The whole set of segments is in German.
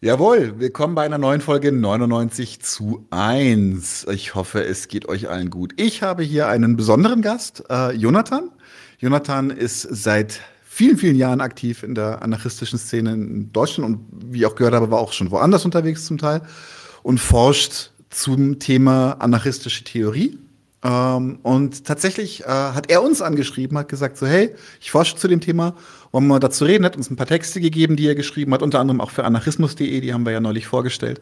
Jawohl, willkommen bei einer neuen Folge 99 zu 1. Ich hoffe, es geht euch allen gut. Ich habe hier einen besonderen Gast, äh, Jonathan. Jonathan ist seit vielen, vielen Jahren aktiv in der anarchistischen Szene in Deutschland und wie ich auch gehört habe, war auch schon woanders unterwegs zum Teil und forscht zum Thema anarchistische Theorie. Ähm, und tatsächlich äh, hat er uns angeschrieben, hat gesagt so, hey, ich forsche zu dem Thema wollen wir dazu reden, hat uns ein paar Texte gegeben, die er geschrieben hat, unter anderem auch für anarchismus.de, die haben wir ja neulich vorgestellt.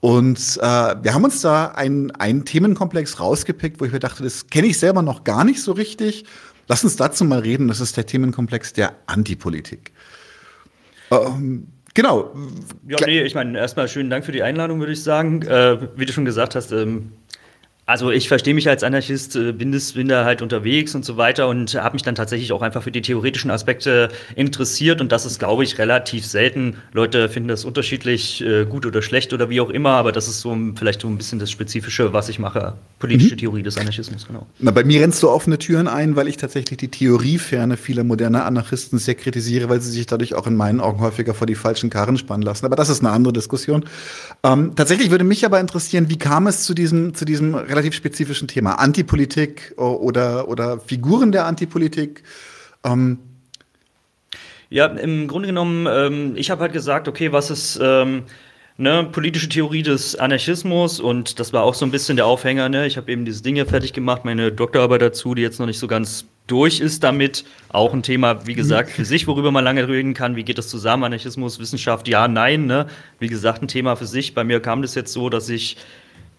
Und äh, wir haben uns da einen, Themenkomplex rausgepickt, wo ich mir dachte, das kenne ich selber noch gar nicht so richtig. Lass uns dazu mal reden. Das ist der Themenkomplex der Antipolitik. Ähm, genau. Ja, nee, ich meine, erstmal schönen Dank für die Einladung, würde ich sagen. Äh, wie du schon gesagt hast, ähm, also ich verstehe mich als Anarchist, bin, das, bin da halt unterwegs und so weiter und habe mich dann tatsächlich auch einfach für die theoretischen Aspekte interessiert und das ist, glaube ich, relativ selten. Leute finden das unterschiedlich äh, gut oder schlecht oder wie auch immer, aber das ist so vielleicht so ein bisschen das Spezifische, was ich mache. Politische mhm. Theorie des Anarchismus, genau. Na, bei mir rennst du offene Türen ein, weil ich tatsächlich die Theorieferne vieler moderner Anarchisten sehr kritisiere, weil sie sich dadurch auch in meinen Augen häufiger vor die falschen Karren spannen lassen. Aber das ist eine andere Diskussion. Ähm, tatsächlich würde mich aber interessieren, wie kam es zu diesem, zu diesem relativ relativ spezifischen Thema. Antipolitik oder, oder Figuren der Antipolitik. Ähm. Ja, im Grunde genommen, ähm, ich habe halt gesagt, okay, was ist ähm, ne, politische Theorie des Anarchismus und das war auch so ein bisschen der Aufhänger. Ne? Ich habe eben diese Dinge fertig gemacht, meine Doktorarbeit dazu, die jetzt noch nicht so ganz durch ist damit. Auch ein Thema, wie gesagt, für sich, worüber man lange reden kann. Wie geht das zusammen? Anarchismus, Wissenschaft, ja, nein. Ne? Wie gesagt, ein Thema für sich. Bei mir kam das jetzt so, dass ich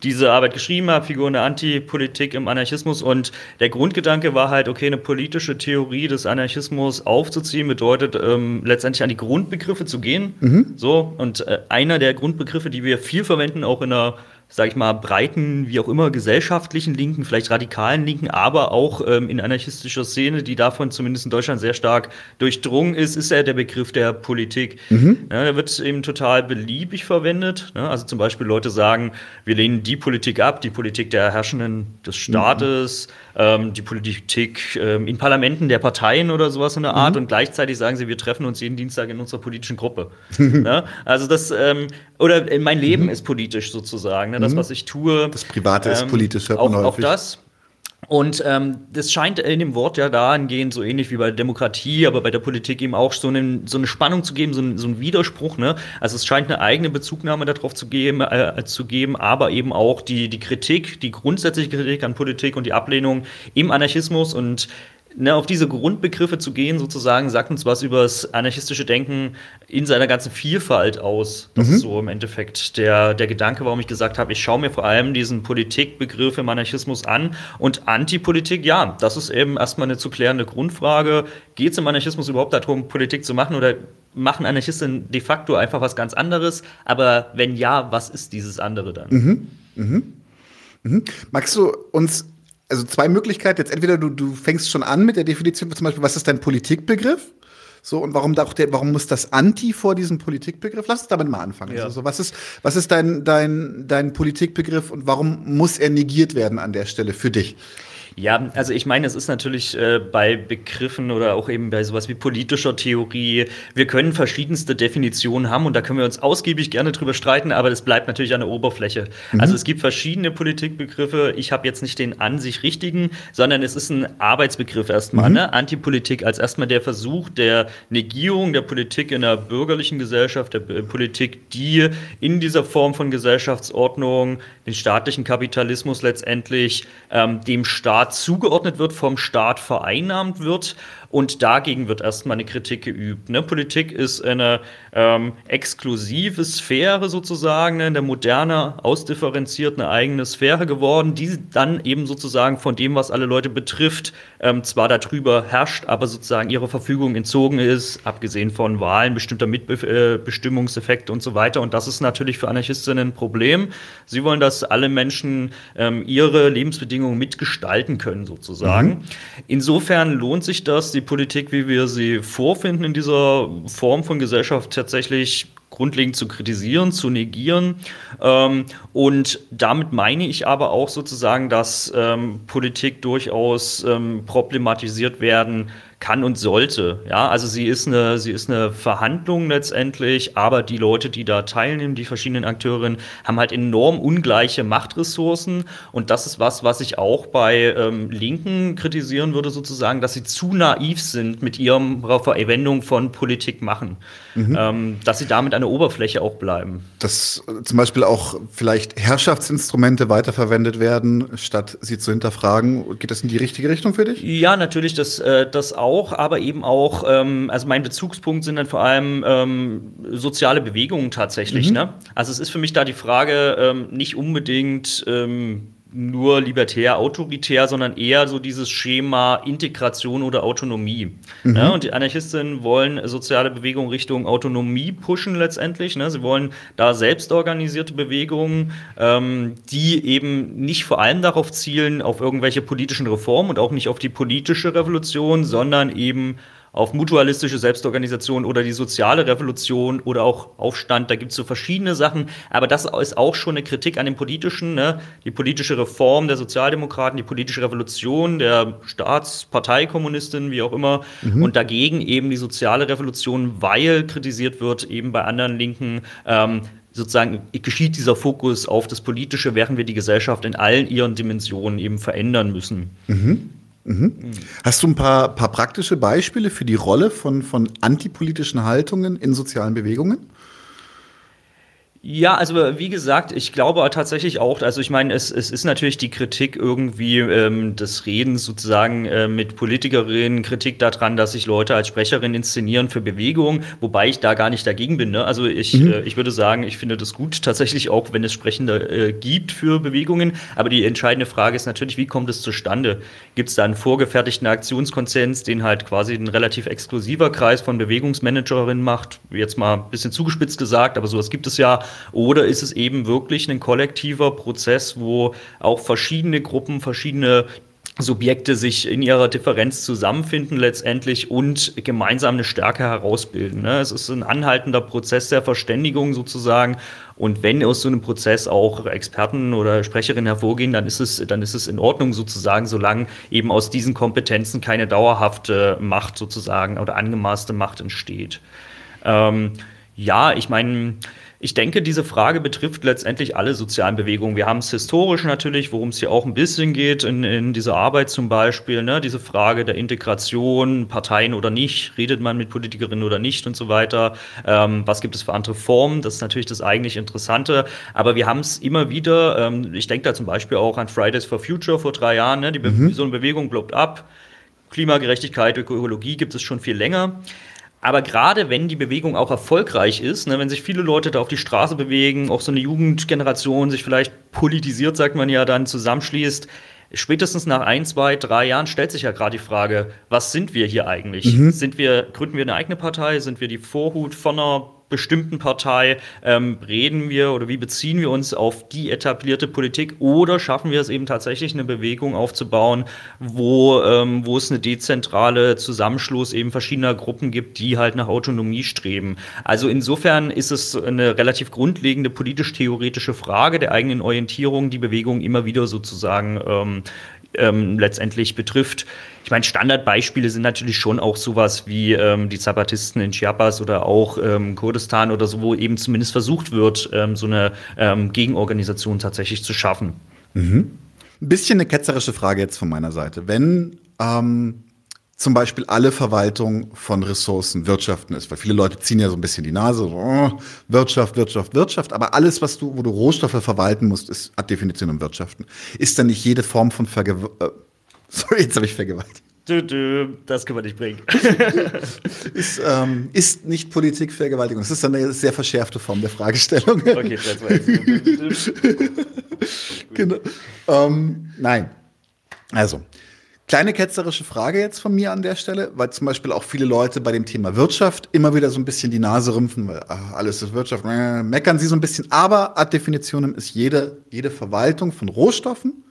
diese Arbeit geschrieben habe, Figuren der Antipolitik im Anarchismus. Und der Grundgedanke war halt, okay, eine politische Theorie des Anarchismus aufzuziehen, bedeutet ähm, letztendlich an die Grundbegriffe zu gehen. Mhm. So, und äh, einer der Grundbegriffe, die wir viel verwenden, auch in der sag ich mal, breiten, wie auch immer, gesellschaftlichen Linken, vielleicht radikalen Linken, aber auch ähm, in anarchistischer Szene, die davon zumindest in Deutschland sehr stark durchdrungen ist, ist ja der Begriff der Politik. Mhm. Ja, der wird eben total beliebig verwendet. Ne? Also zum Beispiel Leute sagen, wir lehnen die Politik ab, die Politik der Herrschenden des Staates, mhm ähm, die Politik ähm, in Parlamenten der Parteien oder sowas in der Art mhm. und gleichzeitig sagen sie, wir treffen uns jeden Dienstag in unserer politischen Gruppe. ne? Also das, ähm, oder mein Leben mhm. ist politisch sozusagen, ne? das, mhm. was ich tue. Das Private ist ähm, politisch, hört man auch, häufig. Auch das. Und ähm, das scheint in dem Wort ja dahingehend so ähnlich wie bei der Demokratie, aber bei der Politik eben auch so, einen, so eine Spannung zu geben, so, einen, so einen Widerspruch. Ne? Also es scheint eine eigene Bezugnahme darauf zu geben, äh, zu geben, aber eben auch die, die Kritik, die grundsätzliche Kritik an Politik und die Ablehnung im Anarchismus und Ne, auf diese Grundbegriffe zu gehen, sozusagen, sagt uns was über das anarchistische Denken in seiner ganzen Vielfalt aus. Das mhm. ist so im Endeffekt der, der Gedanke, warum ich gesagt habe, ich schaue mir vor allem diesen Politikbegriff im Anarchismus an. Und Antipolitik, ja, das ist eben erstmal eine zu klärende Grundfrage. Geht es im Anarchismus überhaupt darum, Politik zu machen oder machen Anarchisten de facto einfach was ganz anderes? Aber wenn ja, was ist dieses andere dann? Mhm. Mhm. Mhm. Magst du uns also zwei Möglichkeiten. Jetzt entweder du, du fängst schon an mit der Definition, zum Beispiel, was ist dein Politikbegriff? So, und warum, der, warum muss das Anti vor diesem Politikbegriff? Lass uns damit mal anfangen. Ja. Also, was ist, was ist dein, dein, dein Politikbegriff und warum muss er negiert werden an der Stelle für dich? Ja, also ich meine, es ist natürlich äh, bei Begriffen oder auch eben bei sowas wie politischer Theorie, wir können verschiedenste Definitionen haben und da können wir uns ausgiebig gerne drüber streiten, aber das bleibt natürlich an der Oberfläche. Mhm. Also es gibt verschiedene Politikbegriffe. Ich habe jetzt nicht den an sich richtigen, sondern es ist ein Arbeitsbegriff erstmal. Mhm. Ne? Antipolitik als erstmal der Versuch der Negierung der Politik in der bürgerlichen Gesellschaft, der Politik, die in dieser Form von Gesellschaftsordnung den staatlichen Kapitalismus letztendlich ähm, dem Staat Staat zugeordnet wird, vom Staat vereinnahmt wird und dagegen wird erstmal eine Kritik geübt. Ne? Politik ist eine ähm, exklusive Sphäre sozusagen, ne? der Moderne ausdifferenziert eine eigene Sphäre geworden, die dann eben sozusagen von dem, was alle Leute betrifft, ähm, zwar darüber herrscht, aber sozusagen ihrer Verfügung entzogen ist, abgesehen von Wahlen, bestimmter Mitbestimmungseffekte und so weiter. Und das ist natürlich für Anarchistinnen ein Problem. Sie wollen, dass alle Menschen ähm, ihre Lebensbedingungen mitgestalten können, sozusagen. Mhm. Insofern lohnt sich das, die die Politik, wie wir sie vorfinden, in dieser Form von Gesellschaft tatsächlich grundlegend zu kritisieren, zu negieren. Ähm, und damit meine ich aber auch sozusagen, dass ähm, Politik durchaus ähm, problematisiert werden kann und sollte. Ja, also sie ist eine, sie ist eine Verhandlung letztendlich, aber die Leute, die da teilnehmen, die verschiedenen Akteurinnen, haben halt enorm ungleiche Machtressourcen und das ist was, was ich auch bei ähm, Linken kritisieren würde, sozusagen, dass sie zu naiv sind mit ihrer Verwendung von Politik machen, mhm. ähm, dass sie damit an der Oberfläche auch bleiben. Dass äh, zum Beispiel auch vielleicht Herrschaftsinstrumente weiterverwendet werden, statt sie zu hinterfragen. Geht das in die richtige Richtung für dich? Ja, natürlich, das, äh, das auch, aber eben auch, ähm, also mein Bezugspunkt sind dann vor allem ähm, soziale Bewegungen tatsächlich. Mhm. Ne? Also es ist für mich da die Frage, ähm, nicht unbedingt ähm, nur libertär, autoritär, sondern eher so dieses Schema Integration oder Autonomie. Mhm. Ja, und die Anarchistinnen wollen soziale Bewegungen Richtung Autonomie pushen letztendlich. Ne? Sie wollen da selbstorganisierte Bewegungen, ähm, die eben nicht vor allem darauf zielen, auf irgendwelche politischen Reformen und auch nicht auf die politische Revolution, sondern eben auf mutualistische Selbstorganisation oder die soziale Revolution oder auch Aufstand. Da gibt es so verschiedene Sachen. Aber das ist auch schon eine Kritik an dem politischen, ne? die politische Reform der Sozialdemokraten, die politische Revolution der Staatsparteikommunisten, wie auch immer. Mhm. Und dagegen eben die soziale Revolution, weil kritisiert wird, eben bei anderen Linken. Ähm, sozusagen geschieht dieser Fokus auf das Politische, während wir die Gesellschaft in allen ihren Dimensionen eben verändern müssen. Mhm. Mhm. Hast du ein paar, paar praktische Beispiele für die Rolle von, von antipolitischen Haltungen in sozialen Bewegungen? Ja, also wie gesagt, ich glaube tatsächlich auch, also ich meine, es, es ist natürlich die Kritik irgendwie ähm, des Redens sozusagen äh, mit Politikerinnen, Kritik daran, dass sich Leute als Sprecherin inszenieren für Bewegungen, wobei ich da gar nicht dagegen bin. Ne? Also ich, mhm. äh, ich würde sagen, ich finde das gut tatsächlich auch, wenn es Sprechende äh, gibt für Bewegungen. Aber die entscheidende Frage ist natürlich, wie kommt es zustande? Gibt es da einen vorgefertigten Aktionskonsens, den halt quasi ein relativ exklusiver Kreis von Bewegungsmanagerinnen macht? Jetzt mal ein bisschen zugespitzt gesagt, aber sowas gibt es ja oder ist es eben wirklich ein kollektiver Prozess, wo auch verschiedene Gruppen, verschiedene Subjekte sich in ihrer Differenz zusammenfinden letztendlich und gemeinsam eine Stärke herausbilden. Ne? Es ist ein anhaltender Prozess der Verständigung sozusagen. Und wenn aus so einem Prozess auch Experten oder Sprecherinnen hervorgehen, dann ist es, dann ist es in Ordnung sozusagen, solange eben aus diesen Kompetenzen keine dauerhafte Macht sozusagen oder angemaßte Macht entsteht. Ähm, ja, ich meine, ich denke, diese Frage betrifft letztendlich alle sozialen Bewegungen. Wir haben es historisch natürlich, worum es hier auch ein bisschen geht, in, in dieser Arbeit zum Beispiel, ne? diese Frage der Integration, Parteien oder nicht, redet man mit Politikerinnen oder nicht und so weiter. Ähm, was gibt es für andere Formen? Das ist natürlich das eigentlich Interessante. Aber wir haben es immer wieder, ähm, ich denke da zum Beispiel auch an Fridays for Future vor drei Jahren, ne? die mhm. so eine Bewegung blockt ab. Klimagerechtigkeit, Ökologie gibt es schon viel länger. Aber gerade wenn die Bewegung auch erfolgreich ist, ne, wenn sich viele Leute da auf die Straße bewegen, auch so eine Jugendgeneration sich vielleicht politisiert, sagt man ja dann, zusammenschließt, spätestens nach ein, zwei, drei Jahren stellt sich ja gerade die Frage, was sind wir hier eigentlich? Mhm. Sind wir, gründen wir eine eigene Partei? Sind wir die Vorhut von einer bestimmten Partei ähm, reden wir oder wie beziehen wir uns auf die etablierte Politik oder schaffen wir es eben tatsächlich eine Bewegung aufzubauen, wo, ähm, wo es eine dezentrale Zusammenschluss eben verschiedener Gruppen gibt, die halt nach Autonomie streben. Also insofern ist es eine relativ grundlegende politisch-theoretische Frage der eigenen Orientierung, die Bewegung immer wieder sozusagen ähm, ähm, letztendlich betrifft. Ich meine, Standardbeispiele sind natürlich schon auch sowas wie ähm, die Zapatisten in Chiapas oder auch ähm, Kurdistan oder so, wo eben zumindest versucht wird, ähm, so eine ähm, Gegenorganisation tatsächlich zu schaffen. Mhm. Ein bisschen eine ketzerische Frage jetzt von meiner Seite. Wenn ähm, zum Beispiel alle Verwaltung von Ressourcen Wirtschaften ist, weil viele Leute ziehen ja so ein bisschen die Nase, so, oh, Wirtschaft, Wirtschaft, Wirtschaft, aber alles, was du, wo du Rohstoffe verwalten musst, ist ad Definition im Wirtschaften. Ist dann nicht jede Form von Vergewaltigung, äh, sorry, jetzt habe ich vergewaltigt. Das können wir nicht bringen. ist, ähm, ist nicht Politik Vergewaltigung. Das ist dann eine sehr verschärfte Form der Fragestellung. Okay, das war jetzt. genau. Ähm, nein. Also, Kleine ketzerische Frage jetzt von mir an der Stelle, weil zum Beispiel auch viele Leute bei dem Thema Wirtschaft immer wieder so ein bisschen die Nase rümpfen, weil ach, alles ist Wirtschaft, äh, meckern sie so ein bisschen. Aber ad Definitionem ist jede, jede Verwaltung von Rohstoffen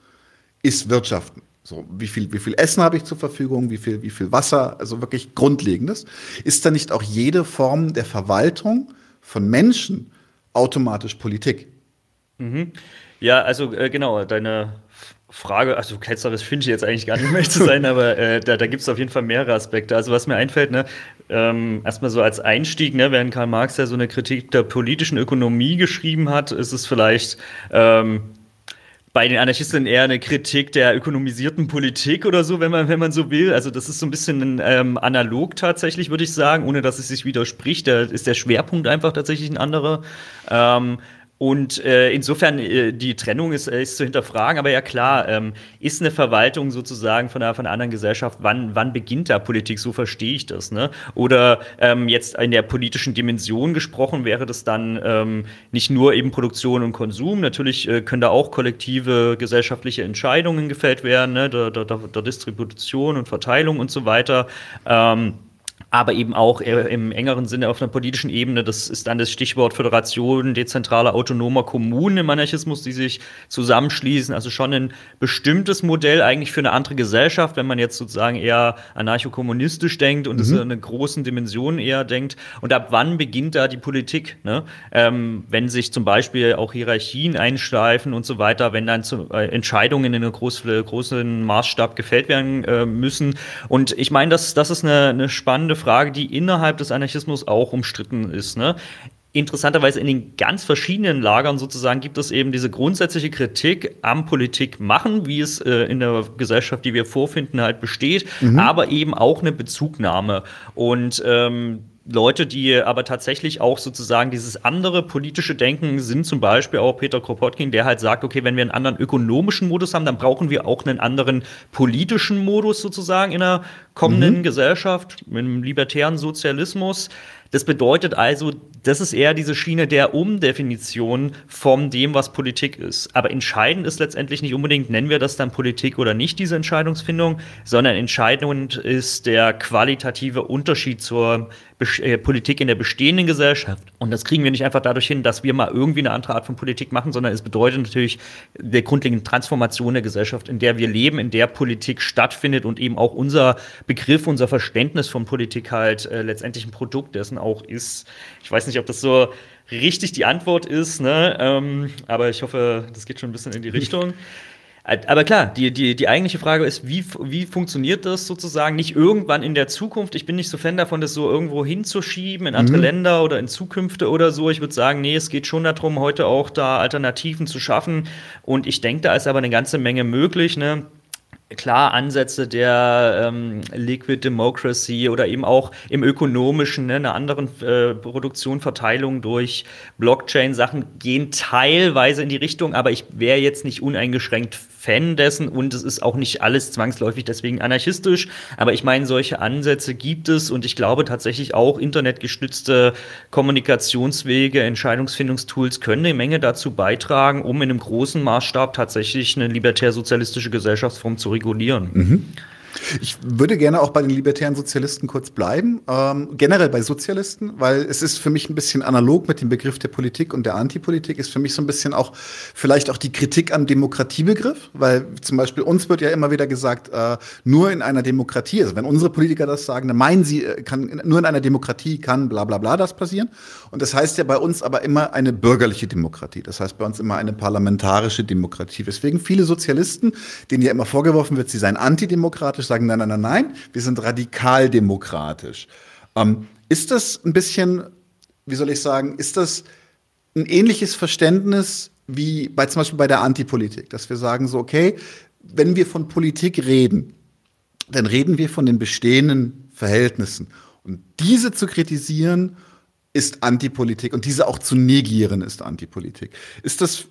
ist Wirtschaften. So, wie viel, wie viel Essen habe ich zur Verfügung, wie viel, wie viel Wasser, also wirklich Grundlegendes. Ist da nicht auch jede Form der Verwaltung von Menschen automatisch Politik? Mhm. Ja, also äh, genau, deine Frage, also ketzerisch finde ich jetzt eigentlich gar nicht mehr zu sein, aber äh, da, da gibt es auf jeden Fall mehrere Aspekte. Also was mir einfällt, ne, ähm, erstmal so als Einstieg, ne, während Karl Marx ja so eine Kritik der politischen Ökonomie geschrieben hat, ist es vielleicht ähm, bei den Anarchisten eher eine Kritik der ökonomisierten Politik oder so, wenn man, wenn man so will. Also das ist so ein bisschen ähm, analog tatsächlich, würde ich sagen, ohne dass es sich widerspricht. Da ist der Schwerpunkt einfach tatsächlich ein anderer. Ähm, und äh, insofern, äh, die Trennung ist, äh, ist zu hinterfragen, aber ja klar, ähm, ist eine Verwaltung sozusagen von einer, von einer anderen Gesellschaft, wann, wann beginnt da Politik, so verstehe ich das. Ne? Oder ähm, jetzt in der politischen Dimension gesprochen, wäre das dann ähm, nicht nur eben Produktion und Konsum, natürlich äh, können da auch kollektive gesellschaftliche Entscheidungen gefällt werden, ne? der, der, der Distribution und Verteilung und so weiter. Ähm, aber eben auch im engeren Sinne auf einer politischen Ebene. Das ist dann das Stichwort Föderation dezentraler autonomer Kommunen im Anarchismus, die sich zusammenschließen. Also schon ein bestimmtes Modell eigentlich für eine andere Gesellschaft, wenn man jetzt sozusagen eher anarchokommunistisch denkt und es mhm. in einer großen Dimension eher denkt. Und ab wann beginnt da die Politik? Ne? Ähm, wenn sich zum Beispiel auch Hierarchien einschleifen und so weiter, wenn dann zu, äh, Entscheidungen in einem groß, großen Maßstab gefällt werden äh, müssen. Und ich meine, das, das ist eine, eine spannende Frage, die innerhalb des Anarchismus auch umstritten ist. Ne? Interessanterweise in den ganz verschiedenen Lagern sozusagen gibt es eben diese grundsätzliche Kritik am Politikmachen, wie es äh, in der Gesellschaft, die wir vorfinden, halt besteht, mhm. aber eben auch eine Bezugnahme. Und ähm, Leute, die aber tatsächlich auch sozusagen dieses andere politische Denken sind, zum Beispiel auch Peter Kropotkin, der halt sagt, okay, wenn wir einen anderen ökonomischen Modus haben, dann brauchen wir auch einen anderen politischen Modus sozusagen in einer kommenden mhm. Gesellschaft, mit einem libertären Sozialismus. Das bedeutet also, das ist eher diese Schiene der Umdefinition von dem, was Politik ist. Aber entscheidend ist letztendlich nicht unbedingt, nennen wir das dann Politik oder nicht, diese Entscheidungsfindung, sondern entscheidend ist der qualitative Unterschied zur Politik in der bestehenden Gesellschaft. Und das kriegen wir nicht einfach dadurch hin, dass wir mal irgendwie eine andere Art von Politik machen, sondern es bedeutet natürlich der grundlegende Transformation der Gesellschaft, in der wir leben, in der Politik stattfindet und eben auch unser Begriff, unser Verständnis von Politik halt äh, letztendlich ein Produkt dessen auch ist. Ich weiß nicht, ob das so richtig die Antwort ist, ne? Ähm, aber ich hoffe, das geht schon ein bisschen in die Richtung. Aber klar, die, die, die eigentliche Frage ist, wie, wie funktioniert das sozusagen nicht irgendwann in der Zukunft? Ich bin nicht so Fan davon, das so irgendwo hinzuschieben in andere mhm. Länder oder in Zukünfte oder so. Ich würde sagen, nee, es geht schon darum, heute auch da Alternativen zu schaffen. Und ich denke, da ist aber eine ganze Menge möglich. Ne? Klar Ansätze der ähm, Liquid Democracy oder eben auch im ökonomischen, ne, einer anderen äh, Produktion, Verteilung durch Blockchain-Sachen gehen teilweise in die Richtung, aber ich wäre jetzt nicht uneingeschränkt Fan dessen und es ist auch nicht alles zwangsläufig deswegen anarchistisch. Aber ich meine, solche Ansätze gibt es und ich glaube tatsächlich auch internetgestützte Kommunikationswege, Entscheidungsfindungstools können eine Menge dazu beitragen, um in einem großen Maßstab tatsächlich eine libertär-sozialistische Gesellschaftsform zu regulieren. Mhm. Ich würde gerne auch bei den libertären Sozialisten kurz bleiben, ähm, generell bei Sozialisten, weil es ist für mich ein bisschen analog mit dem Begriff der Politik und der Antipolitik, ist für mich so ein bisschen auch vielleicht auch die Kritik am Demokratiebegriff, weil zum Beispiel uns wird ja immer wieder gesagt, äh, nur in einer Demokratie, also wenn unsere Politiker das sagen, dann meinen sie, äh, kann, nur in einer Demokratie kann bla bla bla das passieren. Und das heißt ja bei uns aber immer eine bürgerliche Demokratie, das heißt bei uns immer eine parlamentarische Demokratie, weswegen viele Sozialisten, denen ja immer vorgeworfen wird, sie seien antidemokratisch, demokratisch, sagen nein, nein, nein, nein, wir sind radikal demokratisch. Ähm, ist das ein bisschen, wie soll ich sagen, ist das ein ähnliches Verständnis wie bei zum Beispiel bei der Antipolitik, dass wir sagen so, okay, wenn wir von Politik reden, dann reden wir von den bestehenden Verhältnissen. Und diese zu kritisieren, ist Antipolitik und diese auch zu negieren ist Antipolitik. Ist das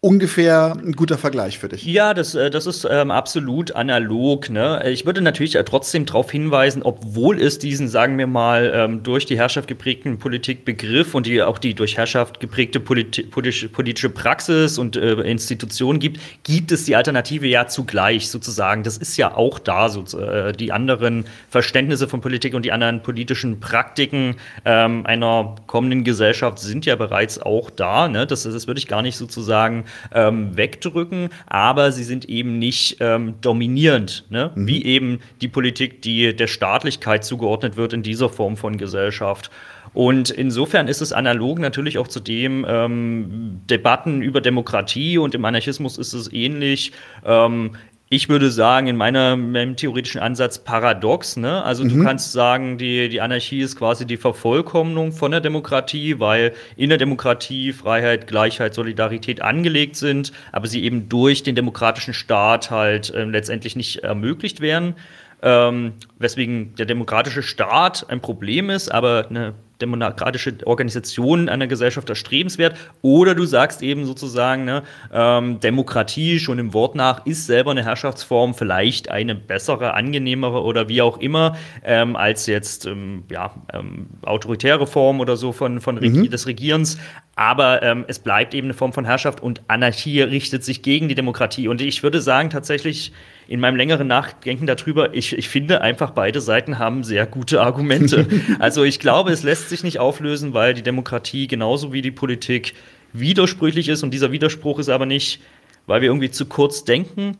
ungefähr ein guter Vergleich für dich. Ja, das, äh, das ist ähm, absolut analog. Ne? Ich würde natürlich äh, trotzdem darauf hinweisen, obwohl es diesen, sagen wir mal, ähm, durch die Herrschaft geprägten Politikbegriff und die, auch die durch Herrschaft geprägte politi politische, politische Praxis und äh, Institutionen gibt, gibt es die Alternative ja zugleich sozusagen. Das ist ja auch da, so, äh, die anderen Verständnisse von Politik und die anderen politischen Praktiken ähm, einer kommenden Gesellschaft sind ja bereits auch da. Ne? Das, das würde ich gar nicht sozusagen ähm, wegdrücken, aber sie sind eben nicht ähm, dominierend, ne? Mhm. wie eben die Politik, die der Staatlichkeit zugeordnet wird in dieser Form von Gesellschaft. Und insofern ist es analog natürlich auch zu dem ähm, Debatten über Demokratie und im Anarchismus ist es ähnlich. Ähm, ich würde sagen, in meiner, meinem theoretischen Ansatz paradox. Ne? Also mhm. du kannst sagen, die, die Anarchie ist quasi die Vervollkommnung von der Demokratie, weil in der Demokratie Freiheit, Gleichheit, Solidarität angelegt sind, aber sie eben durch den demokratischen Staat halt äh, letztendlich nicht ermöglicht werden. Ähm, weswegen der demokratische Staat ein Problem ist, aber eine demokratische Organisation einer Gesellschaft erstrebenswert. Oder du sagst eben sozusagen, ne, ähm, Demokratie schon im Wort nach ist selber eine Herrschaftsform, vielleicht eine bessere, angenehmere oder wie auch immer, ähm, als jetzt ähm, ja, ähm, autoritäre Form oder so von, von Regi mhm. des Regierens. Aber ähm, es bleibt eben eine Form von Herrschaft und Anarchie richtet sich gegen die Demokratie. Und ich würde sagen, tatsächlich, in meinem längeren Nachdenken darüber, ich, ich finde einfach, beide Seiten haben sehr gute Argumente. also ich glaube, es lässt sich nicht auflösen, weil die Demokratie genauso wie die Politik widersprüchlich ist. Und dieser Widerspruch ist aber nicht, weil wir irgendwie zu kurz denken,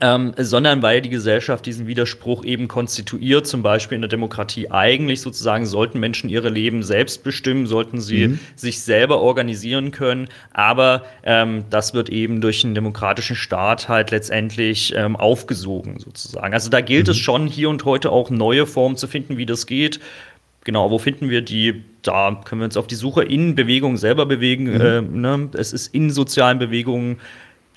ähm, sondern weil die Gesellschaft diesen Widerspruch eben konstituiert, zum Beispiel in der Demokratie. Eigentlich sozusagen sollten Menschen ihre Leben selbst bestimmen, sollten sie mhm. sich selber organisieren können, aber ähm, das wird eben durch einen demokratischen Staat halt letztendlich ähm, aufgesogen sozusagen. Also da gilt mhm. es schon hier und heute auch neue Formen zu finden, wie das geht. Genau, wo finden wir die? Da können wir uns auf die Suche in Bewegungen selber bewegen. Mhm. Äh, ne? Es ist in sozialen Bewegungen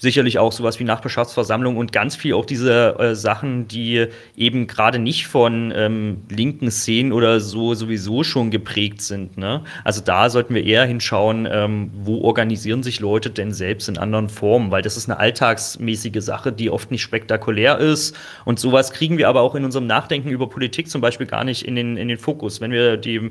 sicherlich auch sowas wie Nachbarschaftsversammlung und ganz viel auch diese äh, Sachen, die eben gerade nicht von ähm, linken Szenen oder so sowieso schon geprägt sind. Ne? Also da sollten wir eher hinschauen, ähm, wo organisieren sich Leute denn selbst in anderen Formen, weil das ist eine alltagsmäßige Sache, die oft nicht spektakulär ist. Und sowas kriegen wir aber auch in unserem Nachdenken über Politik zum Beispiel gar nicht in den, in den Fokus. Wenn wir die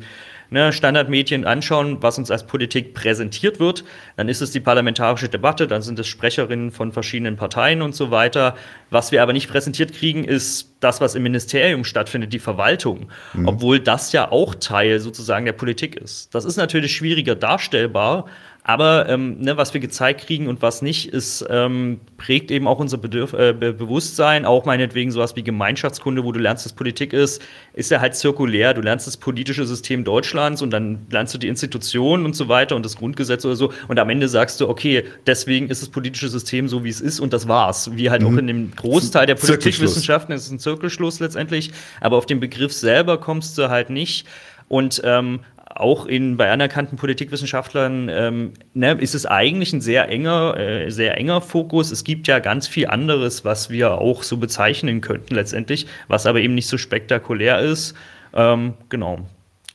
ne, Standardmedien anschauen, was uns als Politik präsentiert wird, dann ist es die parlamentarische Debatte, dann sind es Sprecherinnen von verschiedenen Parteien und so weiter. Was wir aber nicht präsentiert kriegen, ist das, was im Ministerium stattfindet, die Verwaltung, mhm. obwohl das ja auch Teil sozusagen der Politik ist. Das ist natürlich schwieriger darstellbar, aber ähm, ne, was wir gezeigt kriegen und was nicht, ist, ähm, prägt eben auch unser Bedürf äh, Be Bewusstsein. Auch meinetwegen sowas wie Gemeinschaftskunde, wo du lernst, dass Politik ist, ist ja halt zirkulär. Du lernst das politische System Deutschlands und dann lernst du die Institutionen und so weiter und das Grundgesetz oder so. Und am Ende sagst du, okay, deswegen ist das politische System so, wie es ist und das war's. Wie halt mhm. auch in dem Großteil der Politikwissenschaften ist es ein Zirkelschluss letztendlich. Aber auf den Begriff selber kommst du halt nicht. Und ähm, auch in, bei anerkannten Politikwissenschaftlern ähm, ne, ist es eigentlich ein sehr enger, äh, sehr enger Fokus. Es gibt ja ganz viel anderes, was wir auch so bezeichnen könnten letztendlich, was aber eben nicht so spektakulär ist. Ähm, genau.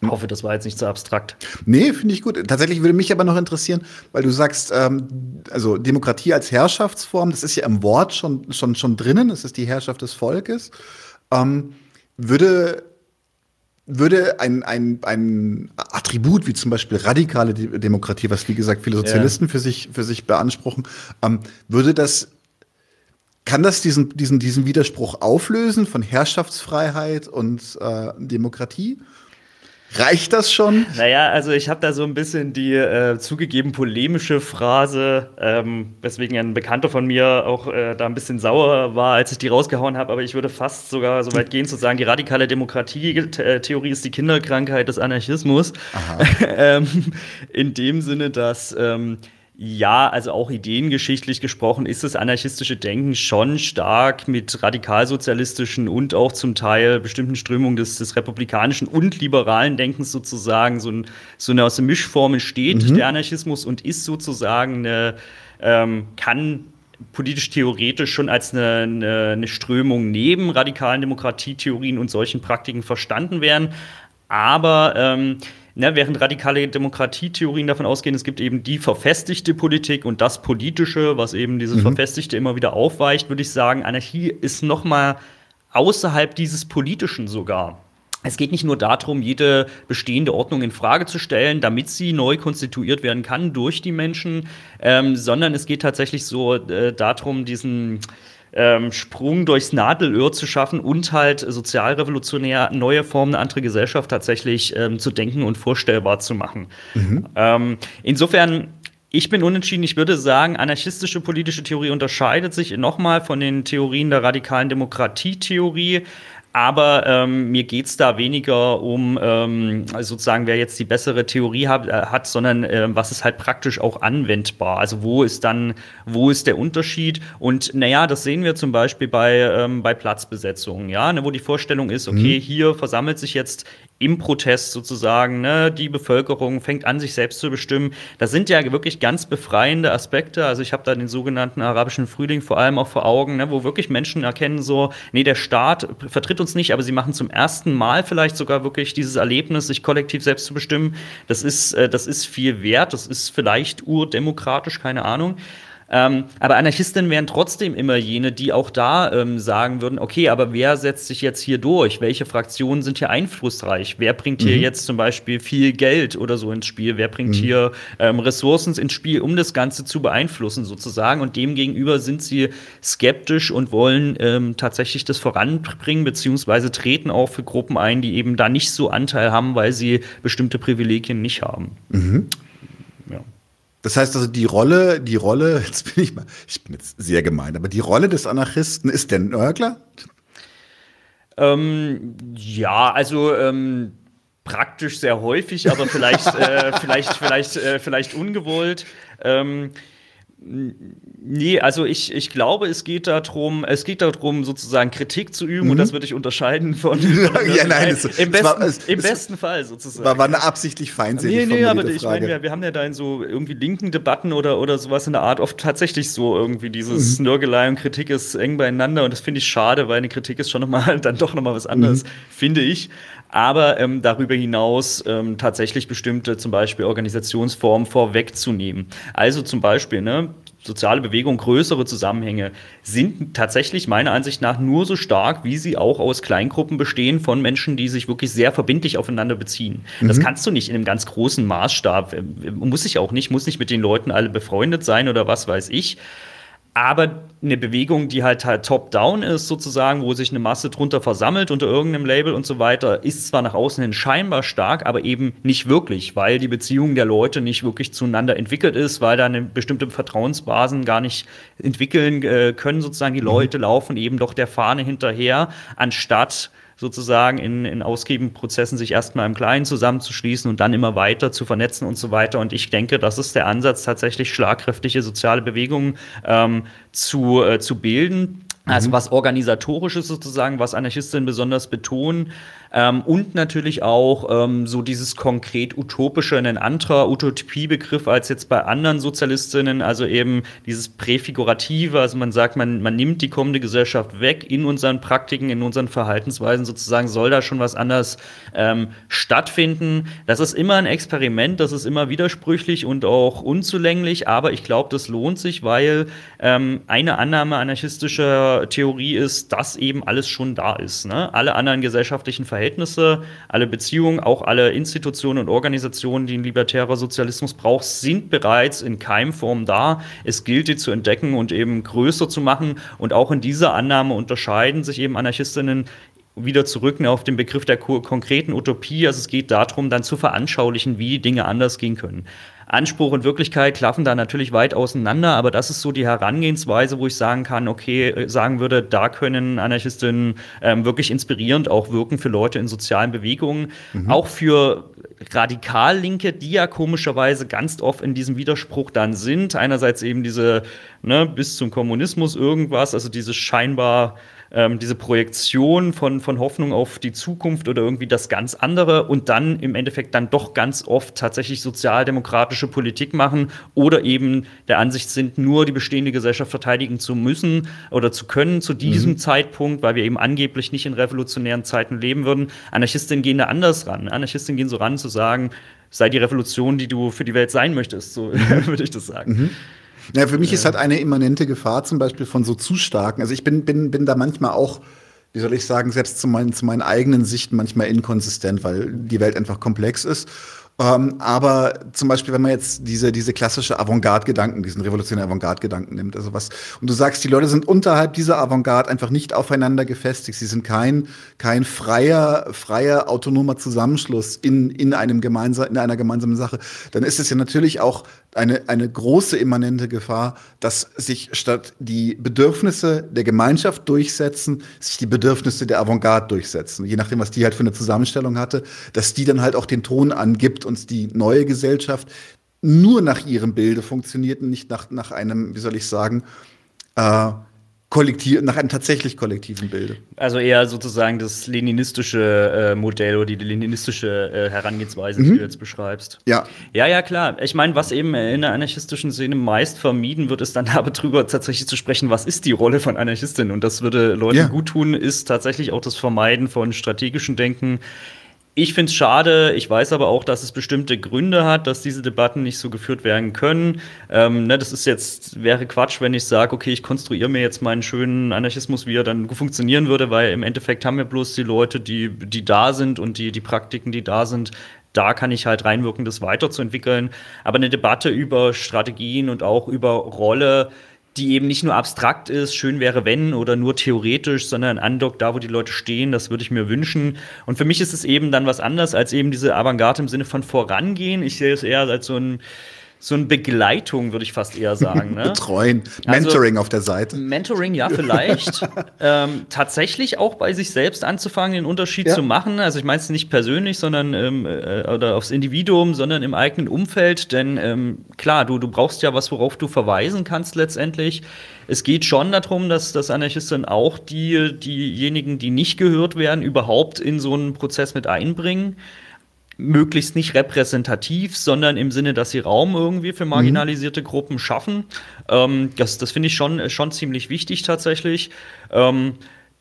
Ich hoffe, das war jetzt nicht so abstrakt. Nee, finde ich gut. Tatsächlich würde mich aber noch interessieren, weil du sagst, ähm, also Demokratie als Herrschaftsform, das ist ja im Wort schon, schon, schon drinnen, es ist die Herrschaft des Volkes. Ähm, würde würde ein, ein, ein Attribut wie zum Beispiel radikale Demokratie, was wie gesagt viele Sozialisten ja. für, sich, für sich beanspruchen, ähm, würde das, kann das diesen, diesen, diesen Widerspruch auflösen von Herrschaftsfreiheit und äh, Demokratie? Reicht das schon? Naja, also ich habe da so ein bisschen die äh, zugegeben polemische Phrase, ähm, weswegen ein Bekannter von mir auch äh, da ein bisschen sauer war, als ich die rausgehauen habe. Aber ich würde fast sogar so weit gehen zu sagen, die radikale Demokratie-Theorie ist die Kinderkrankheit des Anarchismus. ähm, in dem Sinne, dass ähm, ja, also auch ideengeschichtlich gesprochen ist das anarchistische Denken schon stark mit radikalsozialistischen und auch zum Teil bestimmten Strömungen des, des republikanischen und liberalen Denkens sozusagen so, ein, so eine aus der Mischform entsteht, mhm. der Anarchismus, und ist sozusagen eine, ähm, kann politisch theoretisch schon als eine, eine, eine Strömung neben radikalen Demokratietheorien und solchen Praktiken verstanden werden. Aber ähm, Ne, während radikale Demokratietheorien davon ausgehen, es gibt eben die verfestigte Politik und das Politische, was eben dieses mhm. Verfestigte immer wieder aufweicht, würde ich sagen, Anarchie ist noch mal außerhalb dieses Politischen sogar. Es geht nicht nur darum, jede bestehende Ordnung in Frage zu stellen, damit sie neu konstituiert werden kann durch die Menschen, ähm, sondern es geht tatsächlich so äh, darum, diesen ähm, Sprung durchs Nadelöhr zu schaffen und halt sozialrevolutionär neue Formen, eine andere Gesellschaft tatsächlich ähm, zu denken und vorstellbar zu machen. Mhm. Ähm, insofern ich bin unentschieden. Ich würde sagen, anarchistische politische Theorie unterscheidet sich nochmal von den Theorien der radikalen Demokratietheorie. Aber ähm, mir geht es da weniger um ähm, sozusagen, wer jetzt die bessere Theorie hat, äh, hat sondern äh, was ist halt praktisch auch anwendbar. Also wo ist dann, wo ist der Unterschied? Und naja, das sehen wir zum Beispiel bei, ähm, bei Platzbesetzungen, ja, ne, wo die Vorstellung ist, okay, mhm. hier versammelt sich jetzt im Protest sozusagen, ne, die Bevölkerung fängt an, sich selbst zu bestimmen. Das sind ja wirklich ganz befreiende Aspekte. Also ich habe da den sogenannten arabischen Frühling vor allem auch vor Augen, ne, wo wirklich Menschen erkennen so, nee, der Staat vertritt uns nicht, aber sie machen zum ersten Mal vielleicht sogar wirklich dieses Erlebnis, sich kollektiv selbst zu bestimmen. Das ist, äh, das ist viel wert, das ist vielleicht urdemokratisch, keine Ahnung. Ähm, aber Anarchistinnen wären trotzdem immer jene, die auch da ähm, sagen würden, okay, aber wer setzt sich jetzt hier durch? Welche Fraktionen sind hier einflussreich? Wer bringt hier mhm. jetzt zum Beispiel viel Geld oder so ins Spiel? Wer bringt mhm. hier ähm, Ressourcen ins Spiel, um das Ganze zu beeinflussen sozusagen? Und demgegenüber sind sie skeptisch und wollen ähm, tatsächlich das voranbringen, beziehungsweise treten auch für Gruppen ein, die eben da nicht so Anteil haben, weil sie bestimmte Privilegien nicht haben. Mhm. Das heißt also, die Rolle, die Rolle, jetzt bin ich mal, ich bin jetzt sehr gemein, aber die Rolle des Anarchisten ist der Nörgler? Ähm, ja, also ähm, praktisch sehr häufig, aber vielleicht, äh, vielleicht, vielleicht, äh, vielleicht ungewollt. Ähm, Nee, also ich, ich glaube, es geht darum, es geht darum, sozusagen Kritik zu üben mhm. und das würde ich unterscheiden von. ja, nein, es, im, besten, war, es, im besten Fall sozusagen. War, war eine absichtlich feindselig. Nee, nee, aber ich meine, wir, wir haben ja da in so irgendwie linken Debatten oder, oder sowas in der Art oft tatsächlich so irgendwie dieses mhm. Nörgelei und Kritik ist eng beieinander und das finde ich schade, weil eine Kritik ist schon nochmal dann doch nochmal was anderes, mhm. finde ich aber ähm, darüber hinaus ähm, tatsächlich bestimmte zum Beispiel Organisationsformen vorwegzunehmen. Also zum Beispiel, ne, soziale Bewegung, größere Zusammenhänge sind tatsächlich meiner Ansicht nach nur so stark, wie sie auch aus Kleingruppen bestehen von Menschen, die sich wirklich sehr verbindlich aufeinander beziehen. Mhm. Das kannst du nicht in einem ganz großen Maßstab, äh, muss ich auch nicht, muss nicht mit den Leuten alle befreundet sein oder was weiß ich aber eine Bewegung, die halt halt top-down ist, sozusagen, wo sich eine Masse drunter versammelt unter irgendeinem Label und so weiter, ist zwar nach außen hin scheinbar stark, aber eben nicht wirklich, weil die Beziehung der Leute nicht wirklich zueinander entwickelt ist, weil da eine bestimmte Vertrauensbasen gar nicht entwickeln äh, können, sozusagen. Die mhm. Leute laufen eben doch der Fahne hinterher, anstatt sozusagen in, in Ausgebenprozessen sich erstmal im Kleinen zusammenzuschließen und dann immer weiter zu vernetzen und so weiter. Und ich denke, das ist der Ansatz, tatsächlich schlagkräftige soziale Bewegungen ähm, zu, äh, zu bilden. Also mhm. was organisatorisches sozusagen, was Anarchistinnen besonders betonen, ähm, und natürlich auch ähm, so dieses konkret utopische, ein anderer Utopiebegriff als jetzt bei anderen Sozialistinnen, also eben dieses Präfigurative, also man sagt, man, man nimmt die kommende Gesellschaft weg in unseren Praktiken, in unseren Verhaltensweisen sozusagen, soll da schon was anders ähm, stattfinden. Das ist immer ein Experiment, das ist immer widersprüchlich und auch unzulänglich, aber ich glaube, das lohnt sich, weil ähm, eine Annahme anarchistischer Theorie ist, dass eben alles schon da ist. Ne? Alle anderen gesellschaftlichen Verhältnisse alle Beziehungen, auch alle Institutionen und Organisationen, die ein libertärer Sozialismus braucht, sind bereits in Keimform da. Es gilt, die zu entdecken und eben größer zu machen. Und auch in dieser Annahme unterscheiden sich eben Anarchistinnen wieder zurück auf den Begriff der konkreten Utopie. Also es geht darum, dann zu veranschaulichen, wie Dinge anders gehen können. Anspruch und Wirklichkeit klaffen da natürlich weit auseinander, aber das ist so die Herangehensweise, wo ich sagen kann, okay, äh, sagen würde, da können Anarchistinnen ähm, wirklich inspirierend auch wirken für Leute in sozialen Bewegungen, mhm. auch für Radikallinke, die ja komischerweise ganz oft in diesem Widerspruch dann sind. Einerseits eben diese ne, bis zum Kommunismus irgendwas, also dieses scheinbar ähm, diese Projektion von, von Hoffnung auf die Zukunft oder irgendwie das ganz andere und dann im Endeffekt dann doch ganz oft tatsächlich sozialdemokratische Politik machen oder eben der Ansicht sind, nur die bestehende Gesellschaft verteidigen zu müssen oder zu können zu diesem mhm. Zeitpunkt, weil wir eben angeblich nicht in revolutionären Zeiten leben würden. Anarchistinnen gehen da anders ran. Anarchistinnen gehen so ran zu sagen, sei die Revolution, die du für die Welt sein möchtest, so würde ich das sagen. Mhm. Ja, für mich ist halt eine immanente Gefahr zum Beispiel von so zu starken. Also ich bin, bin, bin da manchmal auch, wie soll ich sagen, selbst zu meinen, zu meinen eigenen Sichten manchmal inkonsistent, weil die Welt einfach komplex ist. Ähm, aber zum Beispiel, wenn man jetzt diese, diese klassische Avantgarde-Gedanken, diesen revolutionären Avantgarde-Gedanken nimmt, also was, und du sagst, die Leute sind unterhalb dieser Avantgarde einfach nicht aufeinander gefestigt. Sie sind kein, kein freier, freier, autonomer Zusammenschluss in, in einem gemeinsamen, in einer gemeinsamen Sache. Dann ist es ja natürlich auch eine, eine große immanente Gefahr, dass sich statt die Bedürfnisse der Gemeinschaft durchsetzen, sich die Bedürfnisse der Avantgarde durchsetzen. Je nachdem, was die halt für eine Zusammenstellung hatte, dass die dann halt auch den Ton angibt und die neue Gesellschaft nur nach ihrem Bilde funktioniert und nicht nach, nach einem, wie soll ich sagen, äh, kollektiv, nach einem tatsächlich kollektiven Bilde. Also eher sozusagen das leninistische äh, Modell oder die leninistische äh, Herangehensweise, mhm. die du jetzt beschreibst. Ja. Ja, ja, klar. Ich meine, was eben in der anarchistischen Szene meist vermieden wird, ist dann darüber tatsächlich zu sprechen, was ist die Rolle von Anarchistinnen? Und das würde Leuten ja. gut tun, ist tatsächlich auch das Vermeiden von strategischen Denken ich finde es schade. Ich weiß aber auch, dass es bestimmte Gründe hat, dass diese Debatten nicht so geführt werden können. Ähm, ne, das ist jetzt, wäre Quatsch, wenn ich sage, okay, ich konstruiere mir jetzt meinen schönen Anarchismus, wie er dann funktionieren würde, weil im Endeffekt haben wir bloß die Leute, die, die da sind und die, die Praktiken, die da sind, da kann ich halt reinwirken, das weiterzuentwickeln. Aber eine Debatte über Strategien und auch über Rolle die eben nicht nur abstrakt ist, schön wäre wenn oder nur theoretisch, sondern Andock da, wo die Leute stehen, das würde ich mir wünschen. Und für mich ist es eben dann was anderes als eben diese Avantgarde im Sinne von vorangehen. Ich sehe es eher als so ein so eine Begleitung, würde ich fast eher sagen. Ne? Betreuen, also Mentoring also, auf der Seite. Mentoring, ja, vielleicht. ähm, tatsächlich auch bei sich selbst anzufangen, den Unterschied ja. zu machen. Also ich meine es nicht persönlich, sondern ähm, äh, oder aufs Individuum, sondern im eigenen Umfeld. Denn ähm, klar, du, du brauchst ja was, worauf du verweisen kannst letztendlich. Es geht schon darum, dass, dass Anarchisten auch die, diejenigen, die nicht gehört werden, überhaupt in so einen Prozess mit einbringen möglichst nicht repräsentativ, sondern im Sinne, dass sie Raum irgendwie für marginalisierte mhm. Gruppen schaffen. Ähm, das das finde ich schon, schon ziemlich wichtig tatsächlich. Ähm,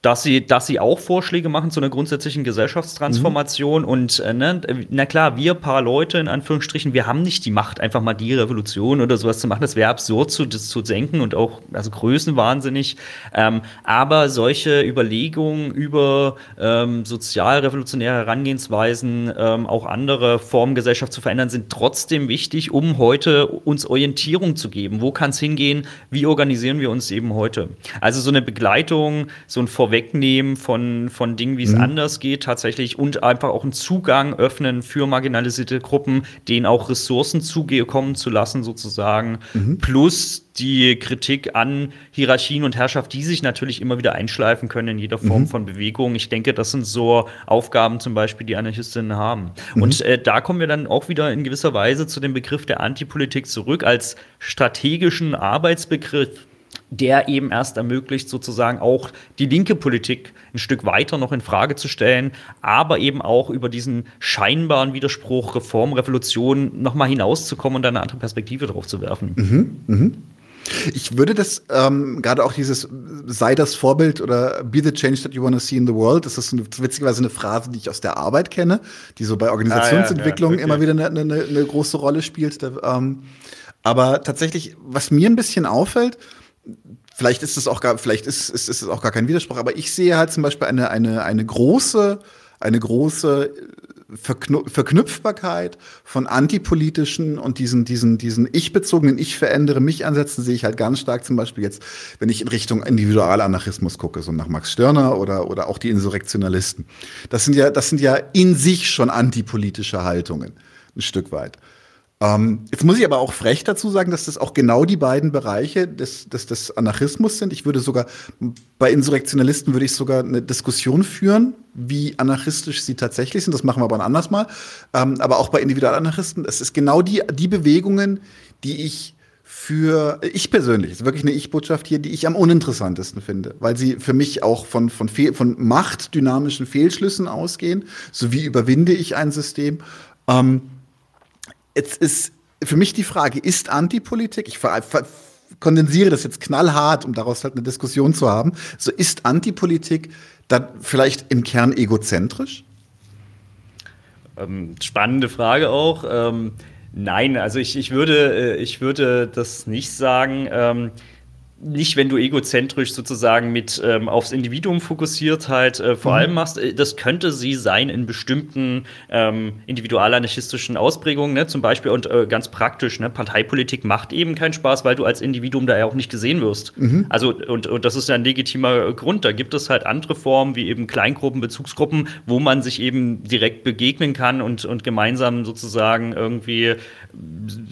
dass sie, dass sie auch Vorschläge machen zu einer grundsätzlichen Gesellschaftstransformation. Mhm. Und äh, ne, na klar, wir paar Leute in Anführungsstrichen, wir haben nicht die Macht, einfach mal die Revolution oder sowas zu machen. Das wäre absurd zu, das zu senken und auch also größenwahnsinnig. Ähm, aber solche Überlegungen über ähm, sozialrevolutionäre Herangehensweisen, ähm, auch andere Formen Gesellschaft zu verändern, sind trotzdem wichtig, um heute uns Orientierung zu geben. Wo kann es hingehen? Wie organisieren wir uns eben heute? Also so eine Begleitung, so ein Vorweg Wegnehmen von, von Dingen, wie es mhm. anders geht, tatsächlich und einfach auch einen Zugang öffnen für marginalisierte Gruppen, denen auch Ressourcen zukommen zu lassen, sozusagen. Mhm. Plus die Kritik an Hierarchien und Herrschaft, die sich natürlich immer wieder einschleifen können in jeder Form mhm. von Bewegung. Ich denke, das sind so Aufgaben zum Beispiel, die Anarchistinnen haben. Mhm. Und äh, da kommen wir dann auch wieder in gewisser Weise zu dem Begriff der Antipolitik zurück als strategischen Arbeitsbegriff der eben erst ermöglicht, sozusagen auch die linke Politik ein Stück weiter noch in Frage zu stellen, aber eben auch über diesen scheinbaren Widerspruch Reform, Revolution nochmal hinauszukommen und eine andere Perspektive drauf zu werfen. Mhm, mh. Ich würde das ähm, gerade auch dieses sei das Vorbild oder be the change that you want to see in the world, das ist eine, witzigerweise eine Phrase, die ich aus der Arbeit kenne, die so bei Organisationsentwicklung ah, ja, ja, okay. immer wieder eine, eine, eine, große Rolle spielt. ähm, aber tatsächlich, was mir ein bisschen auffällt, vielleicht ist es auch gar, vielleicht ist, ist, ist es auch gar kein Widerspruch, aber ich sehe halt zum Beispiel eine, eine, eine große, eine große Verknü Verknüpfbarkeit von antipolitischen und diesen, diesen, diesen ich-bezogenen, ich verändere mich Ansätzen sehe ich halt ganz stark zum Beispiel jetzt, wenn ich in Richtung Individualanarchismus gucke, so nach Max Stirner oder, oder auch die Insurrektionalisten. Das sind ja, das sind ja in sich schon antipolitische Haltungen, ein Stück weit. Ähm, jetzt muss ich aber auch frech dazu sagen, dass das auch genau die beiden Bereiche des, des, des Anarchismus sind. Ich würde sogar, bei Insurrektionalisten würde ich sogar eine Diskussion führen, wie anarchistisch sie tatsächlich sind. Das machen wir aber ein anderes Mal. Ähm, aber auch bei Individualanarchisten, es ist genau die, die Bewegungen, die ich für ich persönlich, ist wirklich eine Ich-Botschaft hier, die ich am uninteressantesten finde, weil sie für mich auch von, von, Fehl, von machtdynamischen Fehlschlüssen ausgehen. So wie überwinde ich ein System. Ähm, Jetzt ist für mich die Frage, ist Antipolitik, ich kondensiere das jetzt knallhart, um daraus halt eine Diskussion zu haben, so ist Antipolitik dann vielleicht im Kern egozentrisch? Ähm, spannende Frage auch. Ähm, nein, also ich, ich, würde, äh, ich würde das nicht sagen. Ähm, nicht, wenn du egozentrisch sozusagen mit ähm, aufs Individuum fokussiert halt äh, vor mhm. allem machst. Äh, das könnte sie sein in bestimmten ähm, individualanarchistischen Ausprägungen, ne? zum Beispiel und äh, ganz praktisch. Ne? Parteipolitik macht eben keinen Spaß, weil du als Individuum da ja auch nicht gesehen wirst. Mhm. Also und, und das ist ja ein legitimer Grund. Da gibt es halt andere Formen wie eben Kleingruppen, Bezugsgruppen, wo man sich eben direkt begegnen kann und, und gemeinsam sozusagen irgendwie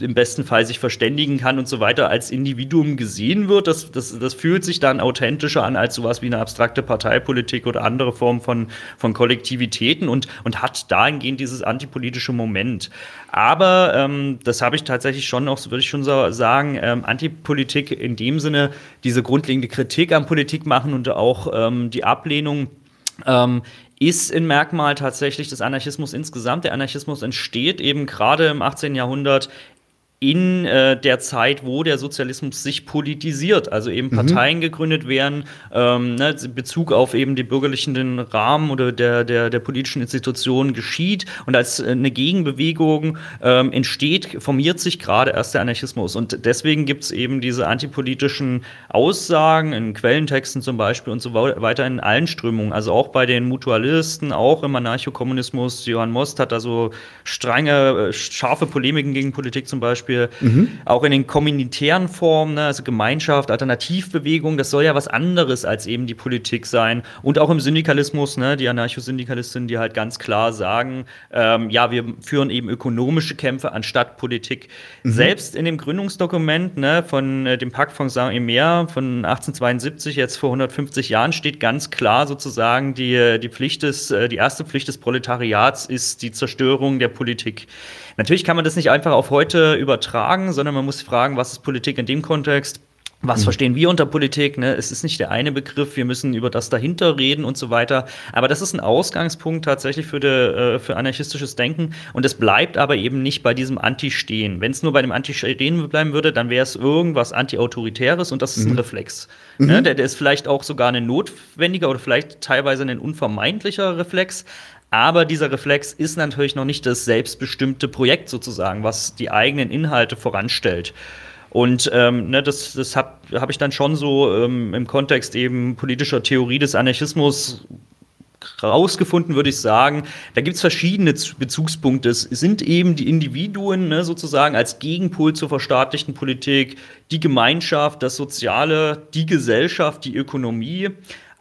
im besten Fall sich verständigen kann und so weiter als Individuum gesehen wird. Das das, das, fühlt sich dann authentischer an als sowas wie eine abstrakte Parteipolitik oder andere Formen von, von Kollektivitäten und, und hat dahingehend dieses antipolitische Moment. Aber ähm, das habe ich tatsächlich schon auch, würde ich schon so sagen, ähm, Antipolitik in dem Sinne, diese grundlegende Kritik an Politik machen und auch ähm, die Ablehnung ähm, ist ein Merkmal tatsächlich des Anarchismus insgesamt. Der Anarchismus entsteht eben gerade im 18. Jahrhundert in äh, der Zeit, wo der Sozialismus sich politisiert, also eben mhm. Parteien gegründet werden, ähm, ne, Bezug auf eben den bürgerlichen Rahmen oder der, der, der politischen Institutionen geschieht und als äh, eine Gegenbewegung ähm, entsteht, formiert sich gerade erst der Anarchismus. Und deswegen gibt es eben diese antipolitischen Aussagen in Quellentexten zum Beispiel und so weiter in allen Strömungen, also auch bei den Mutualisten, auch im Anarchokommunismus. Johann Most hat da so strenge, äh, scharfe Polemiken gegen Politik zum Beispiel Beispiel. Mhm. Auch in den kommunitären Formen, ne, also Gemeinschaft, Alternativbewegung, das soll ja was anderes als eben die Politik sein. Und auch im Syndikalismus, ne, die Anarchosyndikalistinnen, die halt ganz klar sagen, ähm, ja, wir führen eben ökonomische Kämpfe anstatt Politik. Mhm. Selbst in dem Gründungsdokument ne, von äh, dem Pakt von Saint-Emer von 1872, jetzt vor 150 Jahren, steht ganz klar sozusagen, die, die Pflicht des, äh, die erste Pflicht des Proletariats ist die Zerstörung der Politik. Natürlich kann man das nicht einfach auf heute übertragen, sondern man muss fragen, was ist Politik in dem Kontext? Was mhm. verstehen wir unter Politik? Ne? Es ist nicht der eine Begriff, wir müssen über das dahinter reden und so weiter. Aber das ist ein Ausgangspunkt tatsächlich für, de, äh, für anarchistisches Denken. Und es bleibt aber eben nicht bei diesem Anti-Stehen. Wenn es nur bei dem Anti-Stehen bleiben würde, dann wäre es irgendwas Anti-Autoritäres und das ist mhm. ein Reflex. Mhm. Ne? Der, der ist vielleicht auch sogar ein notwendiger oder vielleicht teilweise ein unvermeidlicher Reflex. Aber dieser Reflex ist natürlich noch nicht das selbstbestimmte Projekt sozusagen, was die eigenen Inhalte voranstellt. Und ähm, ne, das, das habe hab ich dann schon so ähm, im Kontext eben politischer Theorie des Anarchismus rausgefunden, würde ich sagen. Da gibt es verschiedene Bezugspunkte. Es sind eben die Individuen ne, sozusagen als Gegenpol zur verstaatlichten Politik, die Gemeinschaft, das Soziale, die Gesellschaft, die Ökonomie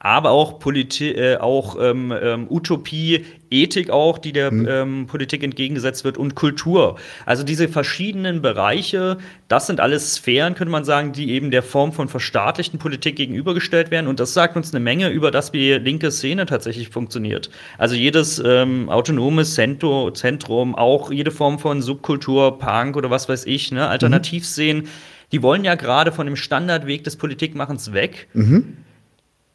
aber auch, Politi äh, auch ähm, ähm, Utopie, Ethik auch, die der mhm. ähm, Politik entgegengesetzt wird und Kultur. Also diese verschiedenen Bereiche, das sind alles Sphären, könnte man sagen, die eben der Form von verstaatlichten Politik gegenübergestellt werden. Und das sagt uns eine Menge über das, wie linke Szene tatsächlich funktioniert. Also jedes ähm, autonome Zentro Zentrum, auch jede Form von Subkultur, Punk oder was weiß ich, ne, Alternativszenen, mhm. die wollen ja gerade von dem Standardweg des Politikmachens weg. Mhm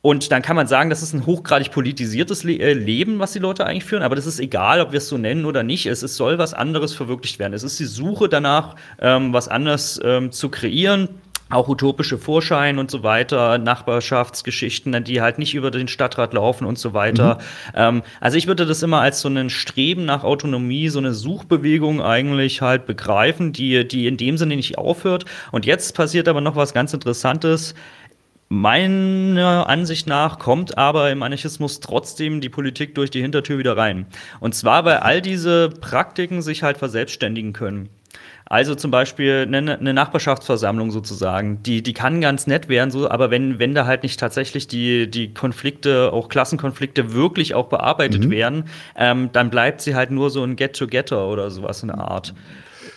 und dann kann man sagen, das ist ein hochgradig politisiertes Le äh, Leben, was die Leute eigentlich führen. Aber das ist egal, ob wir es so nennen oder nicht. Es, es soll was anderes verwirklicht werden. Es ist die Suche danach, ähm, was anderes ähm, zu kreieren auch utopische Vorschein und so weiter, Nachbarschaftsgeschichten, die halt nicht über den Stadtrat laufen und so weiter. Mhm. Ähm, also ich würde das immer als so ein Streben nach Autonomie, so eine Suchbewegung eigentlich halt begreifen, die, die in dem Sinne nicht aufhört. Und jetzt passiert aber noch was ganz Interessantes. Meiner Ansicht nach kommt aber im Anarchismus trotzdem die Politik durch die Hintertür wieder rein. Und zwar, weil all diese Praktiken sich halt verselbstständigen können. Also zum Beispiel eine, eine, Nachbarschaftsversammlung sozusagen, die, die kann ganz nett werden, so, aber wenn, wenn da halt nicht tatsächlich die, die Konflikte, auch Klassenkonflikte wirklich auch bearbeitet mhm. werden, ähm, dann bleibt sie halt nur so ein Get-Together oder sowas in der Art.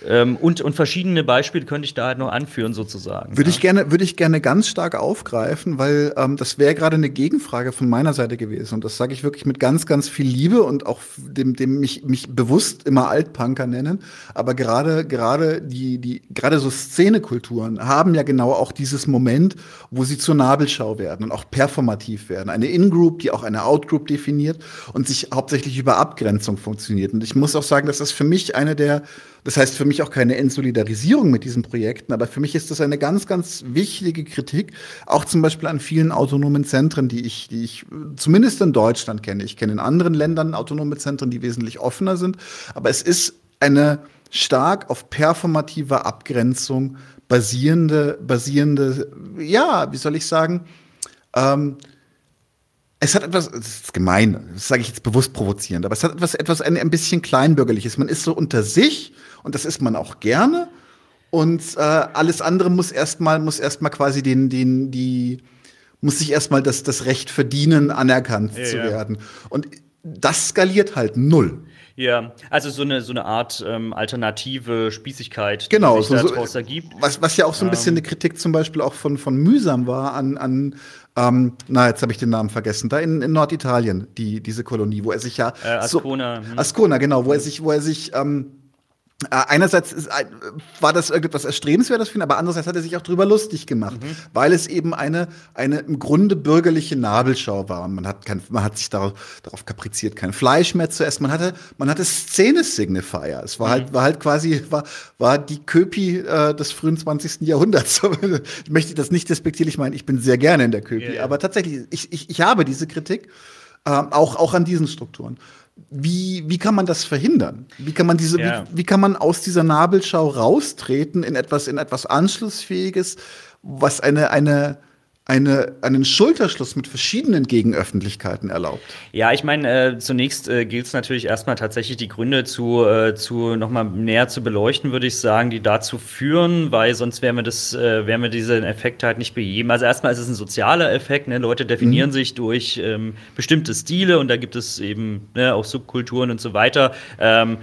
Ähm, und, und verschiedene Beispiele könnte ich da halt noch anführen, sozusagen. Würde ja. ich gerne, würde ich gerne ganz stark aufgreifen, weil ähm, das wäre gerade eine Gegenfrage von meiner Seite gewesen. Und das sage ich wirklich mit ganz, ganz viel Liebe und auch dem, dem mich, mich bewusst immer Altpunker nennen. Aber gerade, gerade die, die, gerade so Szenekulturen haben ja genau auch dieses Moment, wo sie zur Nabelschau werden und auch performativ werden. Eine In-Group, die auch eine Out-Group definiert und sich hauptsächlich über Abgrenzung funktioniert. Und ich muss auch sagen, dass das für mich eine der das heißt für mich auch keine Entsolidarisierung mit diesen Projekten, aber für mich ist das eine ganz, ganz wichtige Kritik, auch zum Beispiel an vielen autonomen Zentren, die ich, die ich zumindest in Deutschland kenne. Ich kenne in anderen Ländern autonome Zentren, die wesentlich offener sind, aber es ist eine stark auf performative Abgrenzung basierende, basierende, ja, wie soll ich sagen, ähm, es hat etwas, das ist gemein, das sage ich jetzt bewusst provozierend, aber es hat etwas, etwas ein, ein bisschen kleinbürgerliches. Man ist so unter sich und das ist man auch gerne. Und äh, alles andere muss erstmal, muss erstmal quasi den, den, die, muss sich erstmal das, das Recht verdienen, anerkannt ja, zu werden. Und das skaliert halt null. Ja, also so eine, so eine Art ähm, alternative Spießigkeit, genau, die sich so, daraus ergibt. Was, was ja auch so ein bisschen ähm. eine Kritik zum Beispiel auch von, von Mühsam war an, an ähm, na, jetzt habe ich den Namen vergessen, da in, in Norditalien, die, diese Kolonie, wo er sich ja. Äh, Ascona. So, hm. Ascona, genau, wo er sich, wo er sich ähm, äh, einerseits ist, war das irgendetwas Erstrebenswertes für ihn, aber andererseits hat er sich auch drüber lustig gemacht, mhm. weil es eben eine, eine im Grunde bürgerliche Nabelschau war. Man hat, kein, man hat sich darauf, darauf kapriziert, kein Fleisch mehr zu essen. Man hatte, man hatte Szene-Signifier. Es war mhm. halt, war halt quasi, war, war die Köpi äh, des frühen 20. Jahrhunderts. ich möchte das nicht despektierlich meinen, ich bin sehr gerne in der Köpi, ja. aber tatsächlich, ich, ich, ich habe diese Kritik, äh, auch, auch an diesen Strukturen wie, wie kann man das verhindern? Wie kann man diese, ja. wie, wie, kann man aus dieser Nabelschau raustreten in etwas, in etwas Anschlussfähiges, was eine, eine, eine, einen Schulterschluss mit verschiedenen Gegenöffentlichkeiten erlaubt. Ja, ich meine, äh, zunächst äh, gilt es natürlich erstmal tatsächlich die Gründe zu, äh, zu nochmal näher zu beleuchten, würde ich sagen, die dazu führen, weil sonst wären wir das, äh, wären wir diesen Effekt halt nicht beheben. Also erstmal ist es ein sozialer Effekt, ne? Leute definieren mhm. sich durch ähm, bestimmte Stile und da gibt es eben ne, auch Subkulturen und so weiter. Ähm,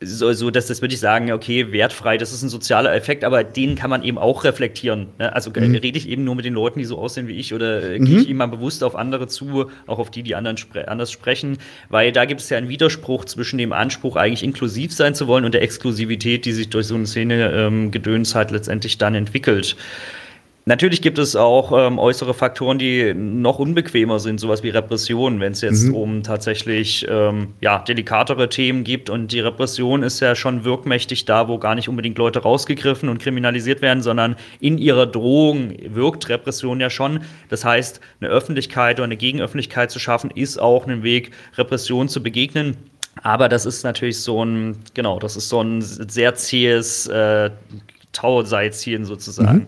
so, so dass das würde ich sagen, okay, wertfrei, das ist ein sozialer Effekt, aber den kann man eben auch reflektieren. Ne? Also mhm. rede ich eben nur mit den Leuten, die so aussehen wie ich, oder äh, mhm. gehe ich immer bewusst auf andere zu, auch auf die, die anderen spre anders sprechen, weil da gibt es ja einen Widerspruch zwischen dem Anspruch, eigentlich inklusiv sein zu wollen und der Exklusivität, die sich durch so eine Szene ähm, Gedöns halt letztendlich dann entwickelt. Natürlich gibt es auch ähm, äußere Faktoren, die noch unbequemer sind, sowas wie Repression, wenn es jetzt mhm. um tatsächlich ähm, ja, delikatere Themen gibt. Und die Repression ist ja schon wirkmächtig da, wo gar nicht unbedingt Leute rausgegriffen und kriminalisiert werden, sondern in ihrer Drohung wirkt Repression ja schon. Das heißt, eine Öffentlichkeit oder eine Gegenöffentlichkeit zu schaffen, ist auch ein Weg, Repression zu begegnen. Aber das ist natürlich so ein, genau, das ist so ein sehr zähes äh, Tauseilziehen sozusagen. Mhm.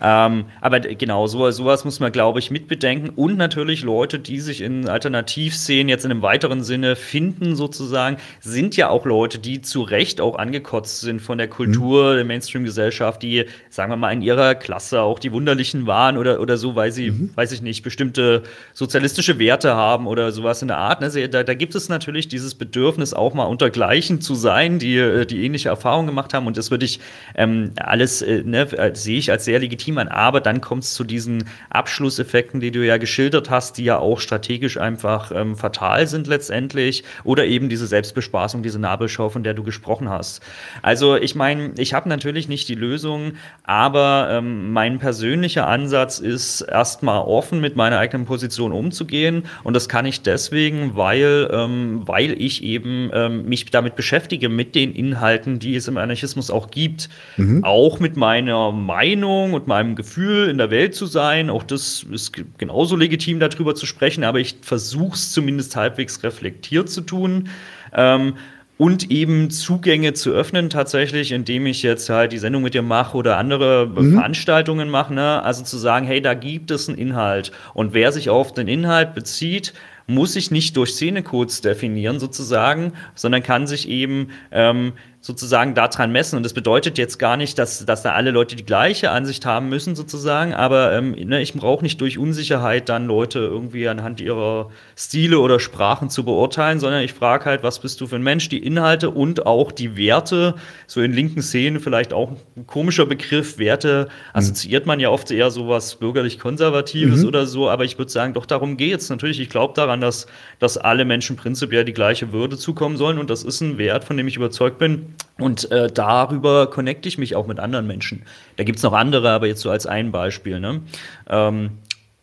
Ähm, aber genau, so, sowas muss man, glaube ich, mitbedenken. Und natürlich Leute, die sich in Alternativszenen jetzt in einem weiteren Sinne finden, sozusagen, sind ja auch Leute, die zu Recht auch angekotzt sind von der Kultur mhm. der Mainstream-Gesellschaft, die, sagen wir mal, in ihrer Klasse auch die Wunderlichen waren oder, oder so, weil sie, mhm. weiß ich nicht, bestimmte sozialistische Werte haben oder sowas in der Art. Ne? Da, da gibt es natürlich dieses Bedürfnis, auch mal unter Gleichen zu sein, die, die ähnliche Erfahrungen gemacht haben. Und das würde ich ähm, alles, äh, ne, sehe ich als sehr legitim legitim an. Aber dann kommt es zu diesen Abschlusseffekten, die du ja geschildert hast, die ja auch strategisch einfach ähm, fatal sind letztendlich. Oder eben diese Selbstbespaßung, diese Nabelschau, von der du gesprochen hast. Also ich meine, ich habe natürlich nicht die Lösung, aber ähm, mein persönlicher Ansatz ist, erstmal offen mit meiner eigenen Position umzugehen. Und das kann ich deswegen, weil, ähm, weil ich eben ähm, mich damit beschäftige, mit den Inhalten, die es im Anarchismus auch gibt. Mhm. Auch mit meiner Meinung und meiner meinem Gefühl in der Welt zu sein. Auch das ist genauso legitim, darüber zu sprechen, aber ich versuche es zumindest halbwegs reflektiert zu tun. Ähm, und eben Zugänge zu öffnen tatsächlich, indem ich jetzt halt die Sendung mit dir mache oder andere mhm. Veranstaltungen mache. Ne? Also zu sagen, hey, da gibt es einen Inhalt. Und wer sich auf den Inhalt bezieht, muss sich nicht durch Szenecodes definieren sozusagen, sondern kann sich eben ähm, sozusagen daran messen. Und das bedeutet jetzt gar nicht, dass, dass da alle Leute die gleiche Ansicht haben müssen, sozusagen, aber ähm, ne, ich brauche nicht durch Unsicherheit dann Leute irgendwie anhand ihrer Stile oder Sprachen zu beurteilen, sondern ich frage halt, was bist du für ein Mensch, die Inhalte und auch die Werte, so in linken Szenen vielleicht auch ein komischer Begriff, Werte mhm. assoziiert man ja oft eher so was bürgerlich-konservatives mhm. oder so, aber ich würde sagen, doch darum geht es. Natürlich, ich glaube daran, dass, dass alle Menschen prinzipiell die gleiche Würde zukommen sollen und das ist ein Wert, von dem ich überzeugt bin, und äh, darüber connecte ich mich auch mit anderen Menschen. Da gibt es noch andere, aber jetzt so als ein Beispiel. Ne? Ähm,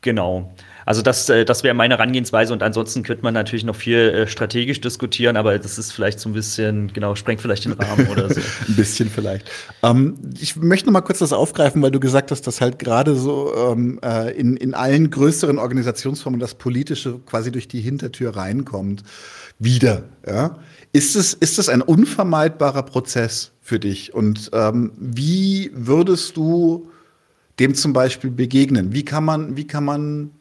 genau. Also das, äh, das wäre meine Herangehensweise und ansonsten könnte man natürlich noch viel äh, strategisch diskutieren, aber das ist vielleicht so ein bisschen, genau, sprengt vielleicht den Rahmen oder so. ein bisschen vielleicht. Ähm, ich möchte noch mal kurz das aufgreifen, weil du gesagt hast, dass halt gerade so ähm, äh, in, in allen größeren Organisationsformen das Politische quasi durch die Hintertür reinkommt. Wieder, ja. Ist es, ist es ein unvermeidbarer Prozess für dich? Und ähm, wie würdest du dem zum Beispiel begegnen? Wie kann man, wie kann man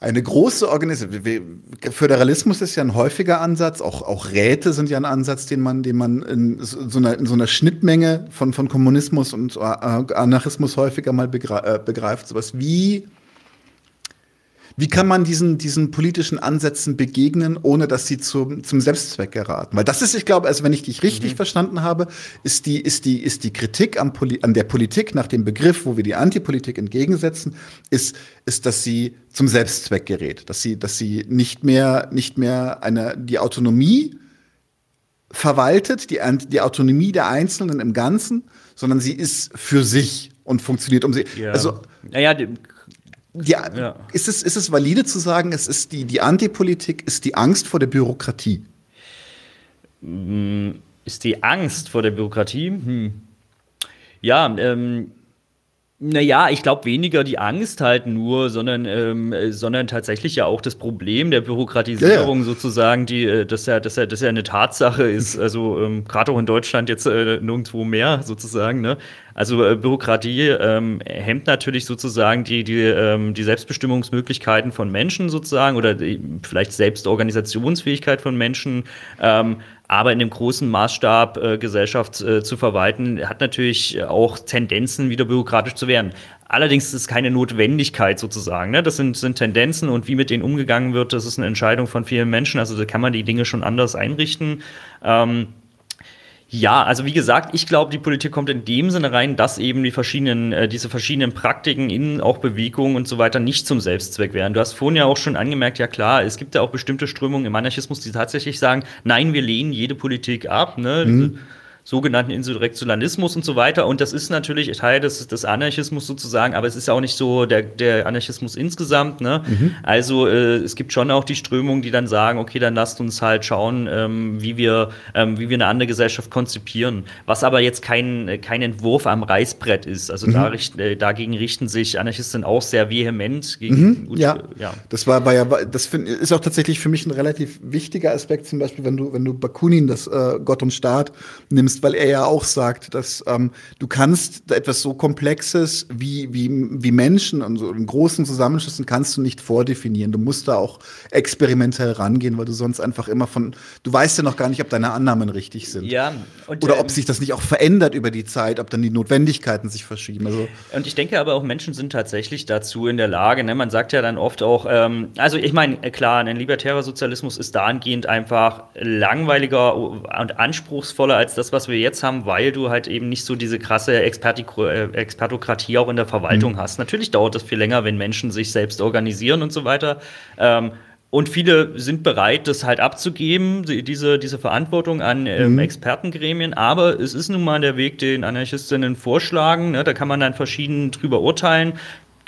eine große Organisation, Föderalismus ist ja ein häufiger Ansatz, auch, auch Räte sind ja ein Ansatz, den man, den man in so einer, in so einer Schnittmenge von, von Kommunismus und äh, Anarchismus häufiger mal äh, begreift. Sowas wie wie kann man diesen, diesen politischen Ansätzen begegnen, ohne dass sie zum, zum Selbstzweck geraten? Weil das ist, ich glaube, also wenn ich dich richtig mhm. verstanden habe, ist die, ist die, ist die Kritik am Poli an der Politik nach dem Begriff, wo wir die Antipolitik entgegensetzen, ist, ist, dass sie zum Selbstzweck gerät, dass sie, dass sie nicht mehr, nicht mehr eine, die Autonomie verwaltet, die, die Autonomie der Einzelnen im Ganzen, sondern sie ist für sich und funktioniert um sie. Ja. Also, naja, die, ja. ist, es, ist es valide zu sagen, es ist die, die Antipolitik ist die Angst vor der Bürokratie? Mm, ist die Angst vor der Bürokratie? Hm. Ja, ähm, naja, ich glaube weniger die Angst halt nur, sondern, ähm, sondern tatsächlich ja auch das Problem der Bürokratisierung ja, ja. sozusagen, die, äh, dass ja, dass ja, dass ja eine Tatsache ist. Also ähm, gerade auch in Deutschland jetzt äh, nirgendwo mehr sozusagen. Ne? Also äh, Bürokratie ähm, hemmt natürlich sozusagen die, die, ähm, die Selbstbestimmungsmöglichkeiten von Menschen sozusagen oder die, vielleicht Selbstorganisationsfähigkeit von Menschen. Ähm, aber in dem großen Maßstab äh, Gesellschaft äh, zu verwalten, hat natürlich auch Tendenzen, wieder bürokratisch zu werden. Allerdings ist es keine Notwendigkeit sozusagen. Ne? Das sind, sind Tendenzen und wie mit denen umgegangen wird, das ist eine Entscheidung von vielen Menschen. Also da kann man die Dinge schon anders einrichten. Ähm, ja, also wie gesagt, ich glaube, die Politik kommt in dem Sinne rein, dass eben die verschiedenen, äh, diese verschiedenen Praktiken in auch Bewegungen und so weiter nicht zum Selbstzweck wären. Du hast vorhin ja auch schon angemerkt, ja klar, es gibt ja auch bestimmte Strömungen im Anarchismus, die tatsächlich sagen, nein, wir lehnen jede Politik ab. Ne? Mhm sogenannten Insurrektionalismus und so weiter. Und das ist natürlich Teil des, des Anarchismus sozusagen, aber es ist ja auch nicht so der, der Anarchismus insgesamt. Ne? Mhm. Also äh, es gibt schon auch die Strömungen, die dann sagen, okay, dann lasst uns halt schauen, ähm, wie, wir, ähm, wie wir eine andere Gesellschaft konzipieren. Was aber jetzt kein, kein Entwurf am Reißbrett ist. Also mhm. da richt, äh, dagegen richten sich Anarchisten auch sehr vehement gegen. Mhm, ja. ja, das war, war ja, das find, ist auch tatsächlich für mich ein relativ wichtiger Aspekt, zum Beispiel, wenn du, wenn du Bakunin, das äh, Gott und Staat, nimmst ist, weil er ja auch sagt, dass ähm, du kannst etwas so Komplexes wie, wie, wie Menschen und so in großen Zusammenschlüssen kannst du nicht vordefinieren. Du musst da auch experimentell rangehen, weil du sonst einfach immer von, du weißt ja noch gar nicht, ob deine Annahmen richtig sind. Ja. Und, Oder ähm, ob sich das nicht auch verändert über die Zeit, ob dann die Notwendigkeiten sich verschieben. Also, und ich denke aber auch, Menschen sind tatsächlich dazu in der Lage. Ne? Man sagt ja dann oft auch, ähm, also ich meine, äh, klar, ein libertärer Sozialismus ist dahingehend einfach langweiliger und anspruchsvoller als das, was wir jetzt haben, weil du halt eben nicht so diese krasse Expertik äh, Expertokratie auch in der Verwaltung mhm. hast. Natürlich dauert das viel länger, wenn Menschen sich selbst organisieren und so weiter. Ähm, und viele sind bereit, das halt abzugeben, diese, diese Verantwortung an ähm, mhm. Expertengremien. Aber es ist nun mal der Weg, den Anarchistinnen vorschlagen. Ne? Da kann man dann verschieden drüber urteilen.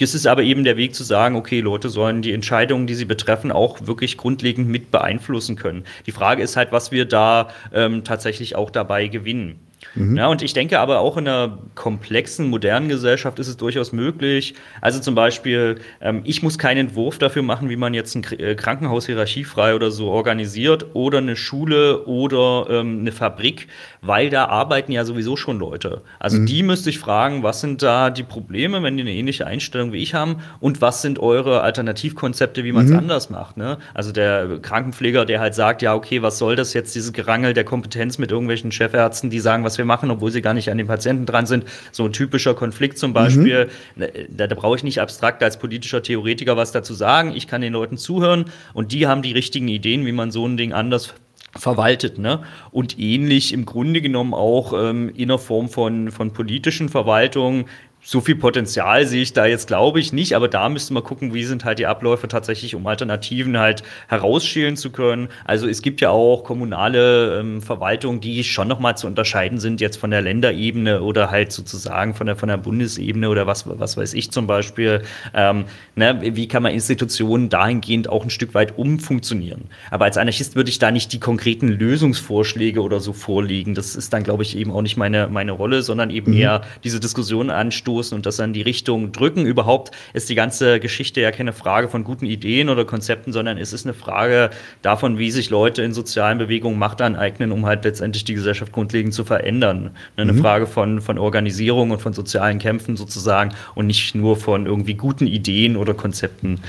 Es ist aber eben der Weg zu sagen, okay, Leute sollen die Entscheidungen, die sie betreffen, auch wirklich grundlegend mit beeinflussen können. Die Frage ist halt, was wir da ähm, tatsächlich auch dabei gewinnen. Mhm. Ja, und ich denke aber auch in einer komplexen, modernen Gesellschaft ist es durchaus möglich. Also zum Beispiel, ähm, ich muss keinen Entwurf dafür machen, wie man jetzt ein äh, Krankenhaus hierarchiefrei oder so organisiert oder eine Schule oder ähm, eine Fabrik, weil da arbeiten ja sowieso schon Leute. Also mhm. die müsste ich fragen, was sind da die Probleme, wenn die eine ähnliche Einstellung wie ich haben und was sind eure Alternativkonzepte, wie man es mhm. anders macht. Ne? Also der Krankenpfleger, der halt sagt, ja, okay, was soll das jetzt, dieses Gerangel der Kompetenz mit irgendwelchen Chefärzten, die sagen, was wir machen, obwohl sie gar nicht an den Patienten dran sind. So ein typischer Konflikt zum Beispiel. Mhm. Da, da brauche ich nicht abstrakt als politischer Theoretiker was dazu sagen. Ich kann den Leuten zuhören und die haben die richtigen Ideen, wie man so ein Ding anders verwaltet. Ne? Und ähnlich im Grunde genommen auch ähm, in der Form von, von politischen Verwaltungen so viel Potenzial sehe ich da jetzt, glaube ich, nicht, aber da müsste man gucken, wie sind halt die Abläufe tatsächlich, um Alternativen halt herausschälen zu können. Also es gibt ja auch kommunale ähm, Verwaltungen, die schon nochmal zu unterscheiden sind, jetzt von der Länderebene oder halt sozusagen von der, von der Bundesebene oder was, was weiß ich zum Beispiel. Ähm, ne, wie kann man Institutionen dahingehend auch ein Stück weit umfunktionieren? Aber als Anarchist würde ich da nicht die konkreten Lösungsvorschläge oder so vorlegen. Das ist dann, glaube ich, eben auch nicht meine, meine Rolle, sondern eben mhm. eher diese Diskussion anstoßen anstoßen und das dann die Richtung drücken. Überhaupt ist die ganze Geschichte ja keine Frage von guten Ideen oder Konzepten, sondern es ist eine Frage davon, wie sich Leute in sozialen Bewegungen Macht aneignen, um halt letztendlich die Gesellschaft grundlegend zu verändern. Eine mhm. Frage von, von Organisierung und von sozialen Kämpfen sozusagen und nicht nur von irgendwie guten Ideen oder Konzepten.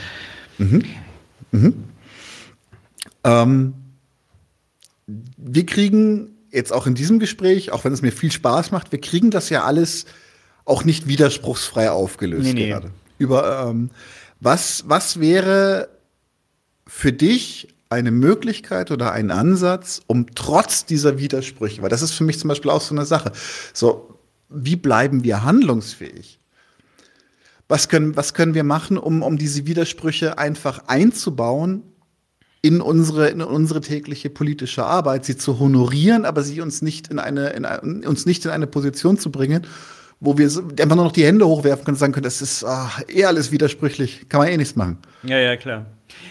Mhm. Mhm. Ähm, wir kriegen jetzt auch in diesem Gespräch, auch wenn es mir viel Spaß macht, wir kriegen das ja alles auch nicht widerspruchsfrei aufgelöst nee, nee. gerade. Über ähm, was, was wäre für dich eine Möglichkeit oder ein Ansatz, um trotz dieser Widersprüche, weil das ist für mich zum Beispiel auch so eine Sache, so, wie bleiben wir handlungsfähig? Was können, was können wir machen, um, um diese Widersprüche einfach einzubauen in unsere, in unsere tägliche politische Arbeit, sie zu honorieren, aber sie uns nicht in eine, in, uns nicht in eine Position zu bringen, wo wir einfach nur noch die Hände hochwerfen können und sagen können, das ist ach, eh alles widersprüchlich, kann man eh nichts machen. Ja, ja, klar.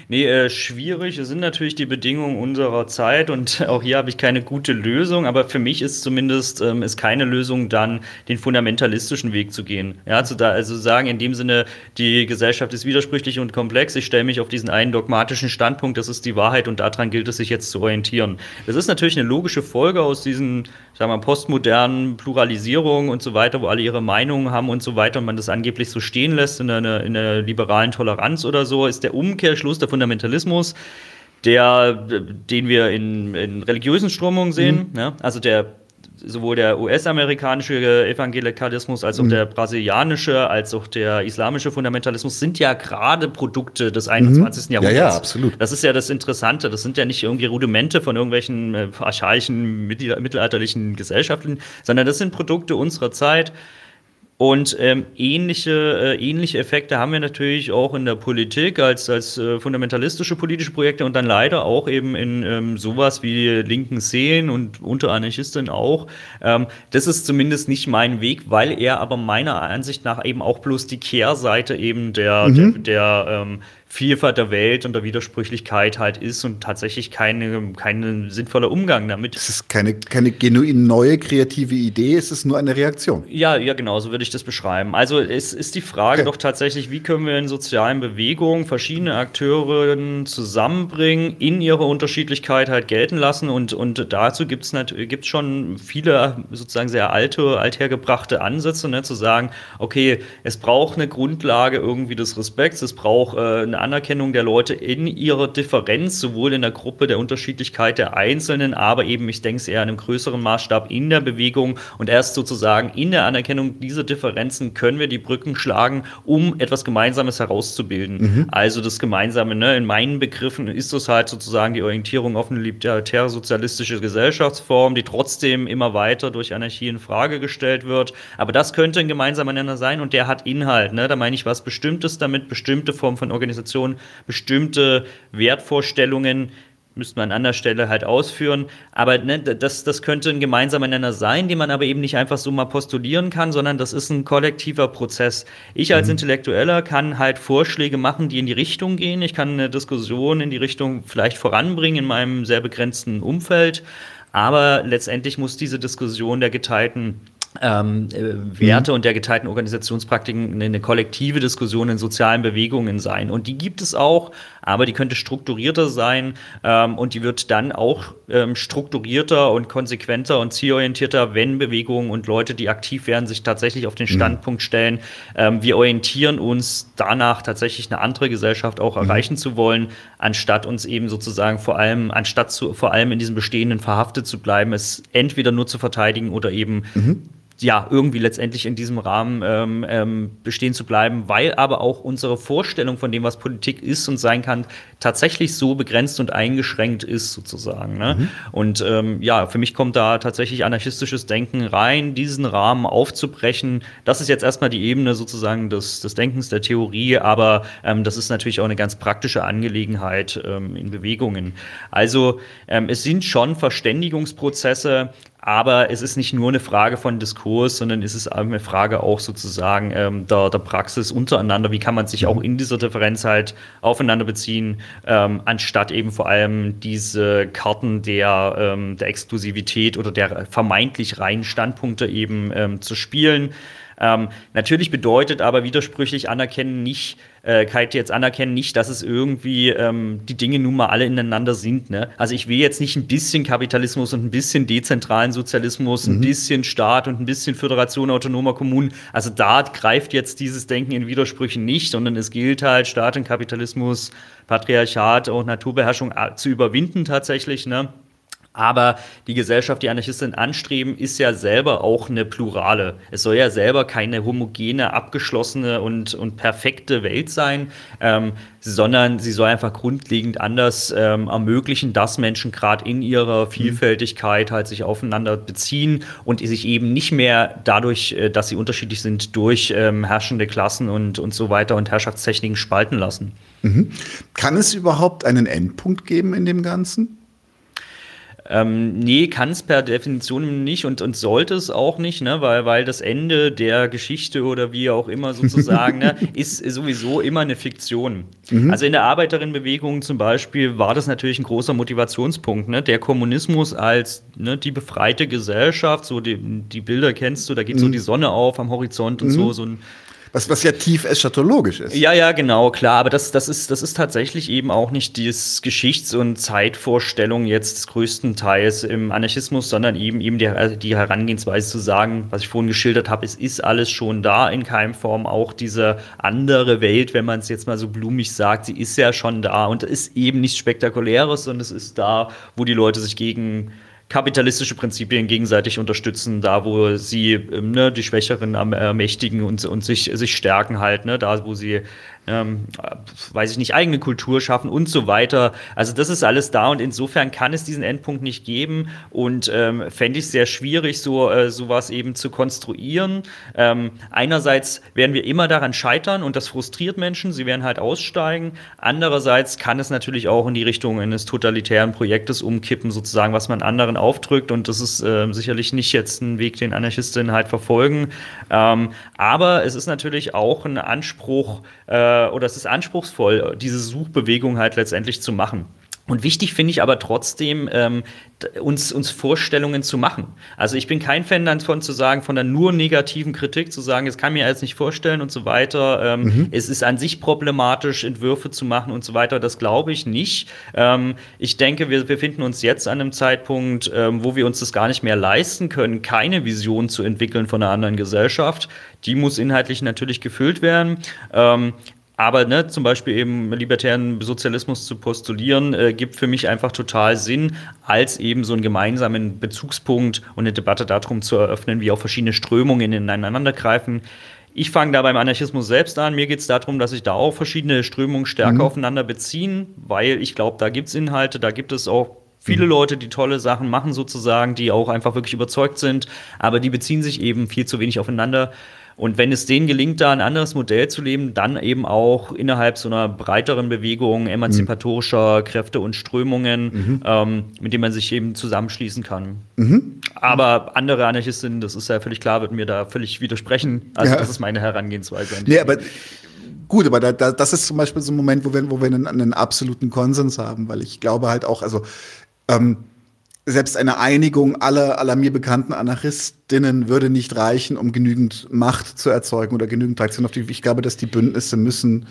Nee, äh, schwierig sind natürlich die Bedingungen unserer Zeit und auch hier habe ich keine gute Lösung, aber für mich ist zumindest ähm, ist keine Lösung dann, den fundamentalistischen Weg zu gehen. Ja, zu da, also sagen in dem Sinne, die Gesellschaft ist widersprüchlich und komplex, ich stelle mich auf diesen einen dogmatischen Standpunkt, das ist die Wahrheit und daran gilt es sich jetzt zu orientieren. Das ist natürlich eine logische Folge aus diesen, sagen wir mal, postmodernen Pluralisierungen und so weiter, wo alle ihre Meinungen haben und so weiter und man das angeblich so stehen lässt in einer, in einer liberalen Toleranz oder so, ist der Umkehrschluss der Fundamentalismus, der, den wir in, in religiösen Strömungen sehen. Mhm. Ja? Also der sowohl der US-amerikanische Evangelikalismus als auch mhm. der brasilianische, als auch der islamische Fundamentalismus sind ja gerade Produkte des 21. Mhm. Jahrhunderts. Ja, ja, absolut. Das ist ja das Interessante. Das sind ja nicht irgendwie Rudimente von irgendwelchen äh, archaischen mittelalterlichen Gesellschaften, sondern das sind Produkte unserer Zeit. Und ähm, ähnliche, äh, ähnliche Effekte haben wir natürlich auch in der Politik als, als äh, fundamentalistische politische Projekte und dann leider auch eben in ähm, sowas wie linken Szenen und unter Anarchisten auch. Ähm, das ist zumindest nicht mein Weg, weil er aber meiner Ansicht nach eben auch bloß die Kehrseite eben der, mhm. der, der ähm, Vielfalt der Welt und der Widersprüchlichkeit halt ist und tatsächlich keine, kein sinnvoller Umgang damit. Es ist keine, keine genuin neue kreative Idee, es ist nur eine Reaktion. Ja, ja, genau, so würde ich das beschreiben. Also es ist die Frage okay. doch tatsächlich, wie können wir in sozialen Bewegungen verschiedene Akteure zusammenbringen, in ihrer Unterschiedlichkeit halt gelten lassen und, und dazu gibt es gibt's schon viele sozusagen sehr alte, althergebrachte Ansätze, ne, zu sagen, okay, es braucht eine Grundlage irgendwie des Respekts, es braucht äh, eine Anerkennung der Leute in ihrer Differenz, sowohl in der Gruppe der Unterschiedlichkeit der Einzelnen, aber eben, ich denke es eher in einem größeren Maßstab in der Bewegung und erst sozusagen in der Anerkennung dieser Differenzen können wir die Brücken schlagen, um etwas Gemeinsames herauszubilden. Mhm. Also das Gemeinsame, ne, in meinen Begriffen ist das halt sozusagen die Orientierung auf eine libertäre sozialistische Gesellschaftsform, die trotzdem immer weiter durch Anarchie in Frage gestellt wird. Aber das könnte ein gemeinsamer Nenner sein und der hat Inhalt. Ne? Da meine ich was Bestimmtes damit, bestimmte Form von Organisation Organisation bestimmte Wertvorstellungen müsste man an anderer Stelle halt ausführen. Aber ne, das, das könnte ein gemeinsamer Nenner sein, den man aber eben nicht einfach so mal postulieren kann, sondern das ist ein kollektiver Prozess. Ich als mhm. Intellektueller kann halt Vorschläge machen, die in die Richtung gehen. Ich kann eine Diskussion in die Richtung vielleicht voranbringen in meinem sehr begrenzten Umfeld. Aber letztendlich muss diese Diskussion der geteilten ähm, äh, Werte mhm. und der geteilten Organisationspraktiken eine, eine, kollektive Diskussion in sozialen Bewegungen sein. Und die gibt es auch, aber die könnte strukturierter sein ähm, und die wird dann auch ähm, strukturierter und konsequenter und zielorientierter, wenn Bewegungen und Leute, die aktiv werden, sich tatsächlich auf den mhm. Standpunkt stellen, ähm, wir orientieren uns danach, tatsächlich eine andere Gesellschaft auch mhm. erreichen zu wollen, anstatt uns eben sozusagen vor allem, anstatt zu, vor allem in diesem Bestehenden verhaftet zu bleiben, es entweder nur zu verteidigen oder eben mhm ja, irgendwie letztendlich in diesem Rahmen ähm, ähm, bestehen zu bleiben, weil aber auch unsere Vorstellung von dem, was Politik ist und sein kann, tatsächlich so begrenzt und eingeschränkt ist, sozusagen. Ne? Mhm. Und ähm, ja, für mich kommt da tatsächlich anarchistisches Denken rein, diesen Rahmen aufzubrechen. Das ist jetzt erstmal die Ebene sozusagen des, des Denkens, der Theorie, aber ähm, das ist natürlich auch eine ganz praktische Angelegenheit ähm, in Bewegungen. Also ähm, es sind schon Verständigungsprozesse, aber es ist nicht nur eine Frage von Diskurs, sondern es ist eine Frage auch sozusagen ähm, der, der Praxis untereinander. Wie kann man sich auch mhm. in dieser Differenz halt aufeinander beziehen, ähm, anstatt eben vor allem diese Karten der, ähm, der Exklusivität oder der vermeintlich reinen Standpunkte eben ähm, zu spielen. Ähm, natürlich bedeutet aber widersprüchlich anerkennen nicht, äh, Kite jetzt anerkennen nicht, dass es irgendwie ähm, die Dinge nun mal alle ineinander sind. Ne? Also ich will jetzt nicht ein bisschen Kapitalismus und ein bisschen dezentralen Sozialismus, mhm. ein bisschen Staat und ein bisschen Föderation autonomer Kommunen. Also da greift jetzt dieses Denken in Widersprüchen nicht, sondern es gilt halt Staat und Kapitalismus, Patriarchat und Naturbeherrschung äh, zu überwinden tatsächlich. Ne? Aber die Gesellschaft, die Anarchisten anstreben, ist ja selber auch eine plurale. Es soll ja selber keine homogene, abgeschlossene und, und perfekte Welt sein, ähm, sondern sie soll einfach grundlegend anders ähm, ermöglichen, dass Menschen gerade in ihrer mhm. Vielfältigkeit halt sich aufeinander beziehen und sich eben nicht mehr dadurch, äh, dass sie unterschiedlich sind, durch ähm, herrschende Klassen und, und so weiter und Herrschaftstechniken spalten lassen. Mhm. Kann es überhaupt einen Endpunkt geben in dem Ganzen? Ähm, nee, kann es per Definition nicht und, und sollte es auch nicht, ne? weil, weil das Ende der Geschichte oder wie auch immer sozusagen ne, ist sowieso immer eine Fiktion. Mhm. Also in der Arbeiterinnenbewegung zum Beispiel war das natürlich ein großer Motivationspunkt. Ne? Der Kommunismus als ne, die befreite Gesellschaft, so die, die Bilder kennst du, da geht mhm. so die Sonne auf am Horizont und mhm. so, so ein was, was ja tief eschatologisch ist. Ja, ja, genau, klar. Aber das, das, ist, das ist tatsächlich eben auch nicht die Geschichts- und Zeitvorstellung jetzt größtenteils im Anarchismus, sondern eben, eben die, also die Herangehensweise zu sagen, was ich vorhin geschildert habe, es ist alles schon da in Keimform. Auch diese andere Welt, wenn man es jetzt mal so blumig sagt, sie ist ja schon da und ist eben nichts Spektakuläres, sondern es ist da, wo die Leute sich gegen kapitalistische Prinzipien gegenseitig unterstützen, da wo sie ähm, ne, die Schwächeren ermächtigen und, und sich, sich stärken halt, ne, da wo sie ähm, weiß ich nicht, eigene Kultur schaffen und so weiter. Also das ist alles da und insofern kann es diesen Endpunkt nicht geben und ähm, fände ich sehr schwierig, so äh, sowas eben zu konstruieren. Ähm, einerseits werden wir immer daran scheitern und das frustriert Menschen, sie werden halt aussteigen. Andererseits kann es natürlich auch in die Richtung eines totalitären Projektes umkippen, sozusagen, was man anderen aufdrückt und das ist äh, sicherlich nicht jetzt ein Weg, den Anarchistinnen halt verfolgen. Ähm, aber es ist natürlich auch ein Anspruch, äh, äh, oder es ist anspruchsvoll, diese Suchbewegung halt letztendlich zu machen. Und wichtig finde ich aber trotzdem, ähm, uns, uns Vorstellungen zu machen. Also ich bin kein Fan davon zu sagen, von der nur negativen Kritik zu sagen, es kann mir jetzt nicht vorstellen und so weiter. Ähm, mhm. Es ist an sich problematisch, Entwürfe zu machen und so weiter. Das glaube ich nicht. Ähm, ich denke, wir befinden uns jetzt an einem Zeitpunkt, ähm, wo wir uns das gar nicht mehr leisten können, keine Vision zu entwickeln von einer anderen Gesellschaft. Die muss inhaltlich natürlich gefüllt werden. Aber ne, zum Beispiel eben libertären Sozialismus zu postulieren, äh, gibt für mich einfach total Sinn, als eben so einen gemeinsamen Bezugspunkt und eine Debatte darum zu eröffnen, wie auch verschiedene Strömungen ineinander greifen. Ich fange da beim Anarchismus selbst an. Mir geht es darum, dass sich da auch verschiedene Strömungen stärker mhm. aufeinander beziehen, weil ich glaube, da gibt es Inhalte, da gibt es auch viele mhm. Leute, die tolle Sachen machen sozusagen, die auch einfach wirklich überzeugt sind, aber die beziehen sich eben viel zu wenig aufeinander. Und wenn es denen gelingt, da ein anderes Modell zu leben, dann eben auch innerhalb so einer breiteren Bewegung emanzipatorischer mhm. Kräfte und Strömungen, mhm. ähm, mit denen man sich eben zusammenschließen kann. Mhm. Aber andere Anarchisten, das ist ja völlig klar, würden mir da völlig widersprechen. Also ja. das ist meine Herangehensweise. An nee, aber gut, aber da, da, das ist zum Beispiel so ein Moment, wo wir, wo wir einen, einen absoluten Konsens haben, weil ich glaube halt auch, also ähm, selbst eine Einigung aller, aller mir bekannten Anarchistinnen würde nicht reichen, um genügend Macht zu erzeugen oder genügend Traktion auf die. Ich glaube, dass die Bündnisse müssen,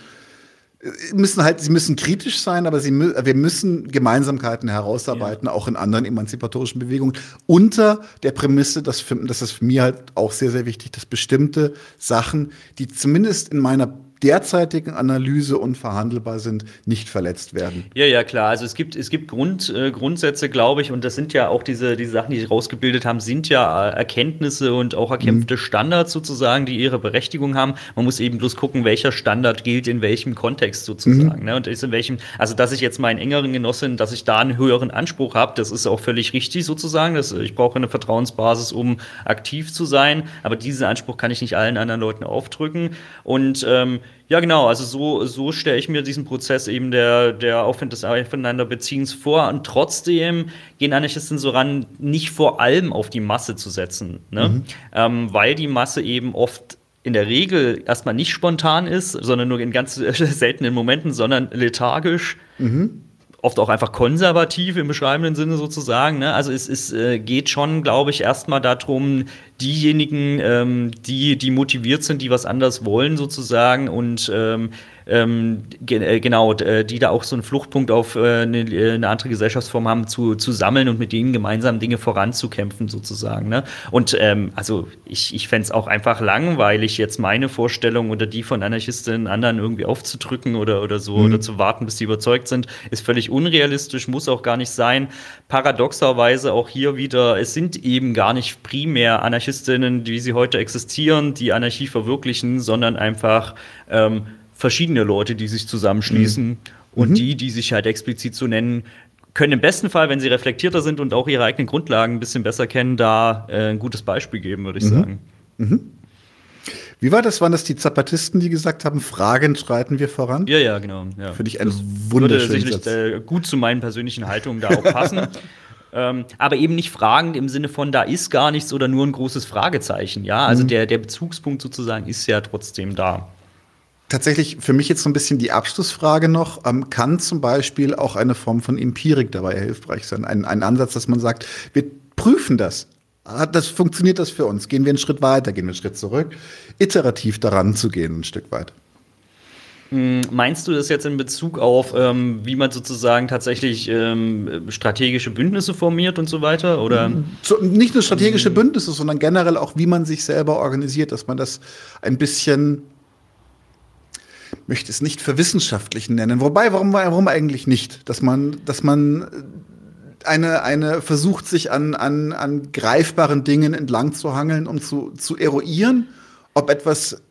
müssen halt, sie müssen kritisch sein, aber sie, wir müssen Gemeinsamkeiten herausarbeiten, ja. auch in anderen emanzipatorischen Bewegungen, unter der Prämisse, dass, für, das ist für mich halt auch sehr, sehr wichtig, dass bestimmte Sachen, die zumindest in meiner derzeitigen Analyse unverhandelbar sind, nicht verletzt werden. Ja, ja, klar. Also es gibt, es gibt Grund, äh, Grundsätze, glaube ich, und das sind ja auch diese, diese Sachen, die sie rausgebildet haben, sind ja äh, Erkenntnisse und auch erkämpfte mhm. Standards sozusagen, die ihre Berechtigung haben. Man muss eben bloß gucken, welcher Standard gilt in welchem Kontext sozusagen. Mhm. Ne? Und ist in welchem, also dass ich jetzt meinen engeren Genossen, dass ich da einen höheren Anspruch habe, das ist auch völlig richtig sozusagen. Das, ich brauche eine Vertrauensbasis, um aktiv zu sein. Aber diesen Anspruch kann ich nicht allen anderen Leuten aufdrücken. Und ähm, ja, genau. Also so, so stelle ich mir diesen Prozess eben der, der Aufwand des Aufeinanderbeziehens vor. Und trotzdem gehen Anarchisten so ran, nicht vor allem auf die Masse zu setzen. Ne? Mhm. Ähm, weil die Masse eben oft in der Regel erstmal nicht spontan ist, sondern nur in ganz seltenen Momenten, sondern lethargisch. Mhm oft auch einfach konservativ im beschreibenden Sinne sozusagen. Ne? Also es, es äh, geht schon, glaube ich, erstmal darum, diejenigen, ähm, die, die motiviert sind, die was anders wollen sozusagen und ähm, ähm, ge äh, genau, äh, die da auch so einen Fluchtpunkt auf äh, eine, äh, eine, andere Gesellschaftsform haben, zu, zu sammeln und mit denen gemeinsam Dinge voranzukämpfen sozusagen. Ne? Und ähm, also ich, ich fände es auch einfach langweilig, jetzt meine Vorstellung oder die von Anarchistinnen anderen irgendwie aufzudrücken oder, oder so mhm. oder zu warten, bis sie überzeugt sind, ist völlig unrealistisch, muss auch gar nicht sein. Paradoxerweise auch hier wieder, es sind eben gar nicht primär Anarchistinnen, wie sie heute existieren, die Anarchie verwirklichen, sondern einfach ähm, verschiedene Leute, die sich zusammenschließen. Mhm. Und mhm. die, die sich halt explizit so nennen, können im besten Fall, wenn sie reflektierter sind und auch ihre eigenen Grundlagen ein bisschen besser kennen, da äh, ein gutes Beispiel geben, würde ich mhm. sagen. Mhm. Wie war das? Waren das die Zapatisten, die gesagt haben, Fragen schreiten wir voran? Ja, ja, genau. Ja. Finde ich ein wunderschönes Würde sicherlich äh, gut zu meinen persönlichen Haltungen da auch passen. Ähm, aber eben nicht fragend im Sinne von, da ist gar nichts oder nur ein großes Fragezeichen. Ja, also mhm. der, der Bezugspunkt sozusagen ist ja trotzdem da tatsächlich für mich jetzt so ein bisschen die Abschlussfrage noch. Ähm, kann zum Beispiel auch eine Form von Empirik dabei hilfreich sein? Ein, ein Ansatz, dass man sagt, wir prüfen das. das. Funktioniert das für uns? Gehen wir einen Schritt weiter, gehen wir einen Schritt zurück? Iterativ daran zu gehen, ein Stück weit. Hm, meinst du das jetzt in Bezug auf, ähm, wie man sozusagen tatsächlich ähm, strategische Bündnisse formiert und so weiter? Oder? So, nicht nur strategische Bündnisse, sondern generell auch, wie man sich selber organisiert, dass man das ein bisschen möchte es nicht verwissenschaftlich nennen. Wobei, warum, warum eigentlich nicht? Dass man, dass man eine, eine versucht, sich an, an, an greifbaren Dingen entlang zu hangeln, um zu, zu eruieren, ob etwas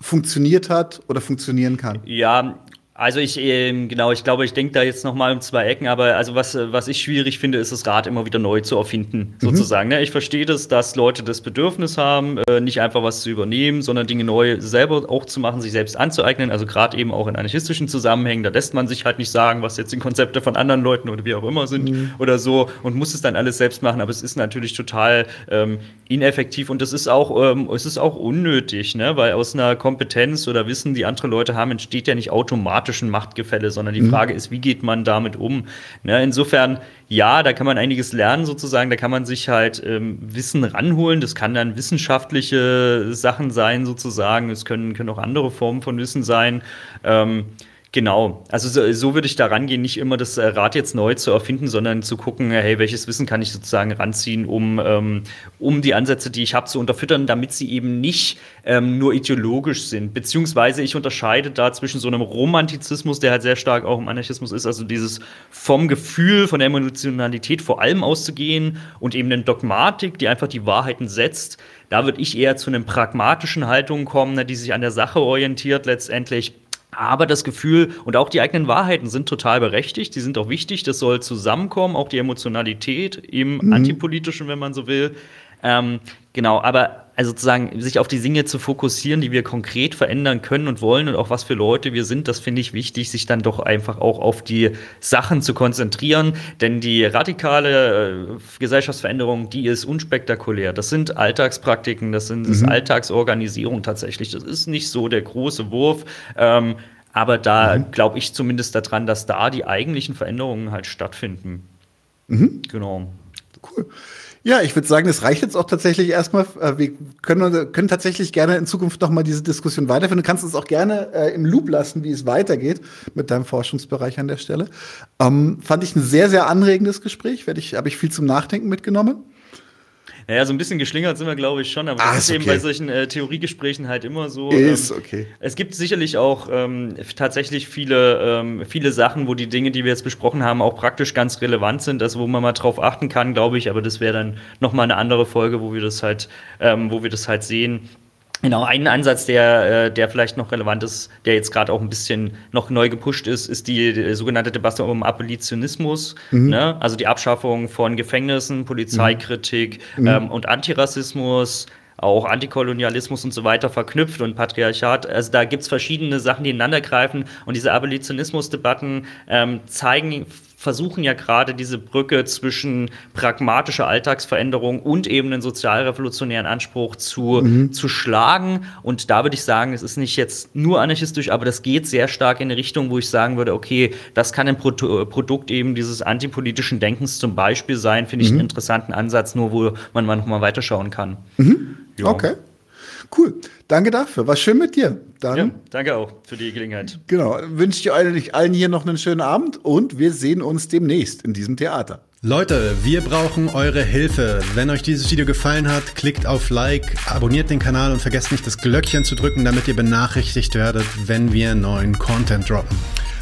funktioniert hat oder funktionieren kann. Ja, also ich, ähm, genau, ich glaube, ich denke da jetzt noch mal um zwei Ecken, aber also was, was ich schwierig finde, ist das Rad immer wieder neu zu erfinden, mhm. sozusagen. Ne? Ich verstehe das, dass Leute das Bedürfnis haben, äh, nicht einfach was zu übernehmen, sondern Dinge neu selber auch zu machen, sich selbst anzueignen. Also gerade eben auch in anarchistischen Zusammenhängen, da lässt man sich halt nicht sagen, was jetzt die Konzepte von anderen Leuten oder wie auch immer sind mhm. oder so und muss es dann alles selbst machen. Aber es ist natürlich total ähm, ineffektiv und es ist auch, ähm, es ist auch unnötig, ne? weil aus einer Kompetenz oder Wissen, die andere Leute haben, entsteht ja nicht automatisch demokratischen Machtgefälle, sondern die mhm. Frage ist, wie geht man damit um? Ne, insofern, ja, da kann man einiges lernen sozusagen, da kann man sich halt ähm, Wissen ranholen, das kann dann wissenschaftliche Sachen sein sozusagen, es können, können auch andere Formen von Wissen sein. Ähm, Genau, also so, so, würde ich da rangehen, nicht immer das äh, Rad jetzt neu zu erfinden, sondern zu gucken, hey, welches Wissen kann ich sozusagen ranziehen, um, ähm, um die Ansätze, die ich habe, zu unterfüttern, damit sie eben nicht ähm, nur ideologisch sind. Beziehungsweise ich unterscheide da zwischen so einem Romantizismus, der halt sehr stark auch im Anarchismus ist, also dieses vom Gefühl, von der Emotionalität vor allem auszugehen und eben eine Dogmatik, die einfach die Wahrheiten setzt. Da würde ich eher zu einer pragmatischen Haltung kommen, ne, die sich an der Sache orientiert letztendlich aber das Gefühl und auch die eigenen Wahrheiten sind total berechtigt, die sind auch wichtig, das soll zusammenkommen, auch die Emotionalität im mhm. Antipolitischen, wenn man so will. Ähm, genau, aber also sozusagen sich auf die Dinge zu fokussieren, die wir konkret verändern können und wollen und auch was für Leute wir sind, das finde ich wichtig, sich dann doch einfach auch auf die Sachen zu konzentrieren. Denn die radikale äh, Gesellschaftsveränderung, die ist unspektakulär. Das sind Alltagspraktiken, das sind mhm. Alltagsorganisierung tatsächlich. Das ist nicht so der große Wurf. Ähm, aber da mhm. glaube ich zumindest daran, dass da die eigentlichen Veränderungen halt stattfinden. Mhm. Genau. Cool. Ja, ich würde sagen, es reicht jetzt auch tatsächlich erstmal. Äh, wir können, können tatsächlich gerne in Zukunft noch mal diese Diskussion weiterführen. Du kannst uns auch gerne äh, im Loop lassen, wie es weitergeht mit deinem Forschungsbereich an der Stelle. Ähm, fand ich ein sehr, sehr anregendes Gespräch. Ich, habe ich viel zum Nachdenken mitgenommen. Naja, so ein bisschen geschlingert sind wir, glaube ich, schon, aber Ah, das ist ist eben okay. bei solchen äh, Theoriegesprächen halt immer so. Ist ähm, okay. Es gibt sicherlich auch ähm, tatsächlich viele, ähm, viele Sachen, wo die Dinge, die wir jetzt besprochen haben, auch praktisch ganz relevant sind, also wo man mal drauf achten kann, glaube ich, aber das wäre dann nochmal eine andere Folge, wo wir das halt, ähm, wo wir das halt sehen. Genau, ein Ansatz, der, äh, der vielleicht noch relevant ist, der jetzt gerade auch ein bisschen noch neu gepusht ist, ist die, sogenannte Debatte um Abolitionismus, ne? also die Abschaffung von Gefängnissen, Polizeikritik ähm, und Antirassismus, auch Antikolonialismus und so weiter verknüpft und Patriarchat. Also da gibt es verschiedene Sachen, die ineinander greifen und diese Abolitionismusdebatten ähm, zeigen, versuchen ja gerade diese Brücke zwischen pragmatischer Alltagsveränderung und eben einen sozialrevolutionären Anspruch zu, zu schlagen. Und da würde ich sagen, es ist nicht jetzt nur anarchistisch, aber das geht sehr stark in eine Richtung, wo ich sagen würde, okay, das kann ein Produ Produkt eben dieses antipolitischen Denkens zum Beispiel sein. Finde ich einen interessanten Ansatz, nur wo man mal noch mal weiterschauen kann. Ja. Okay. Cool. Danke dafür. War schön mit dir. Dann, Ja, danke auch für die Gelegenheit. genau, wünsche ich euch allen hier noch einen schönen Abend und wir sehen uns demnächst in diesem Theater. Leute, wir brauchen eure Hilfe. Wenn euch dieses Video gefallen hat, klickt auf Like, abonniert den Kanal und vergesst nicht das Glöckchen zu drücken, damit ihr benachrichtigt werdet, wenn wir neuen Content droppen.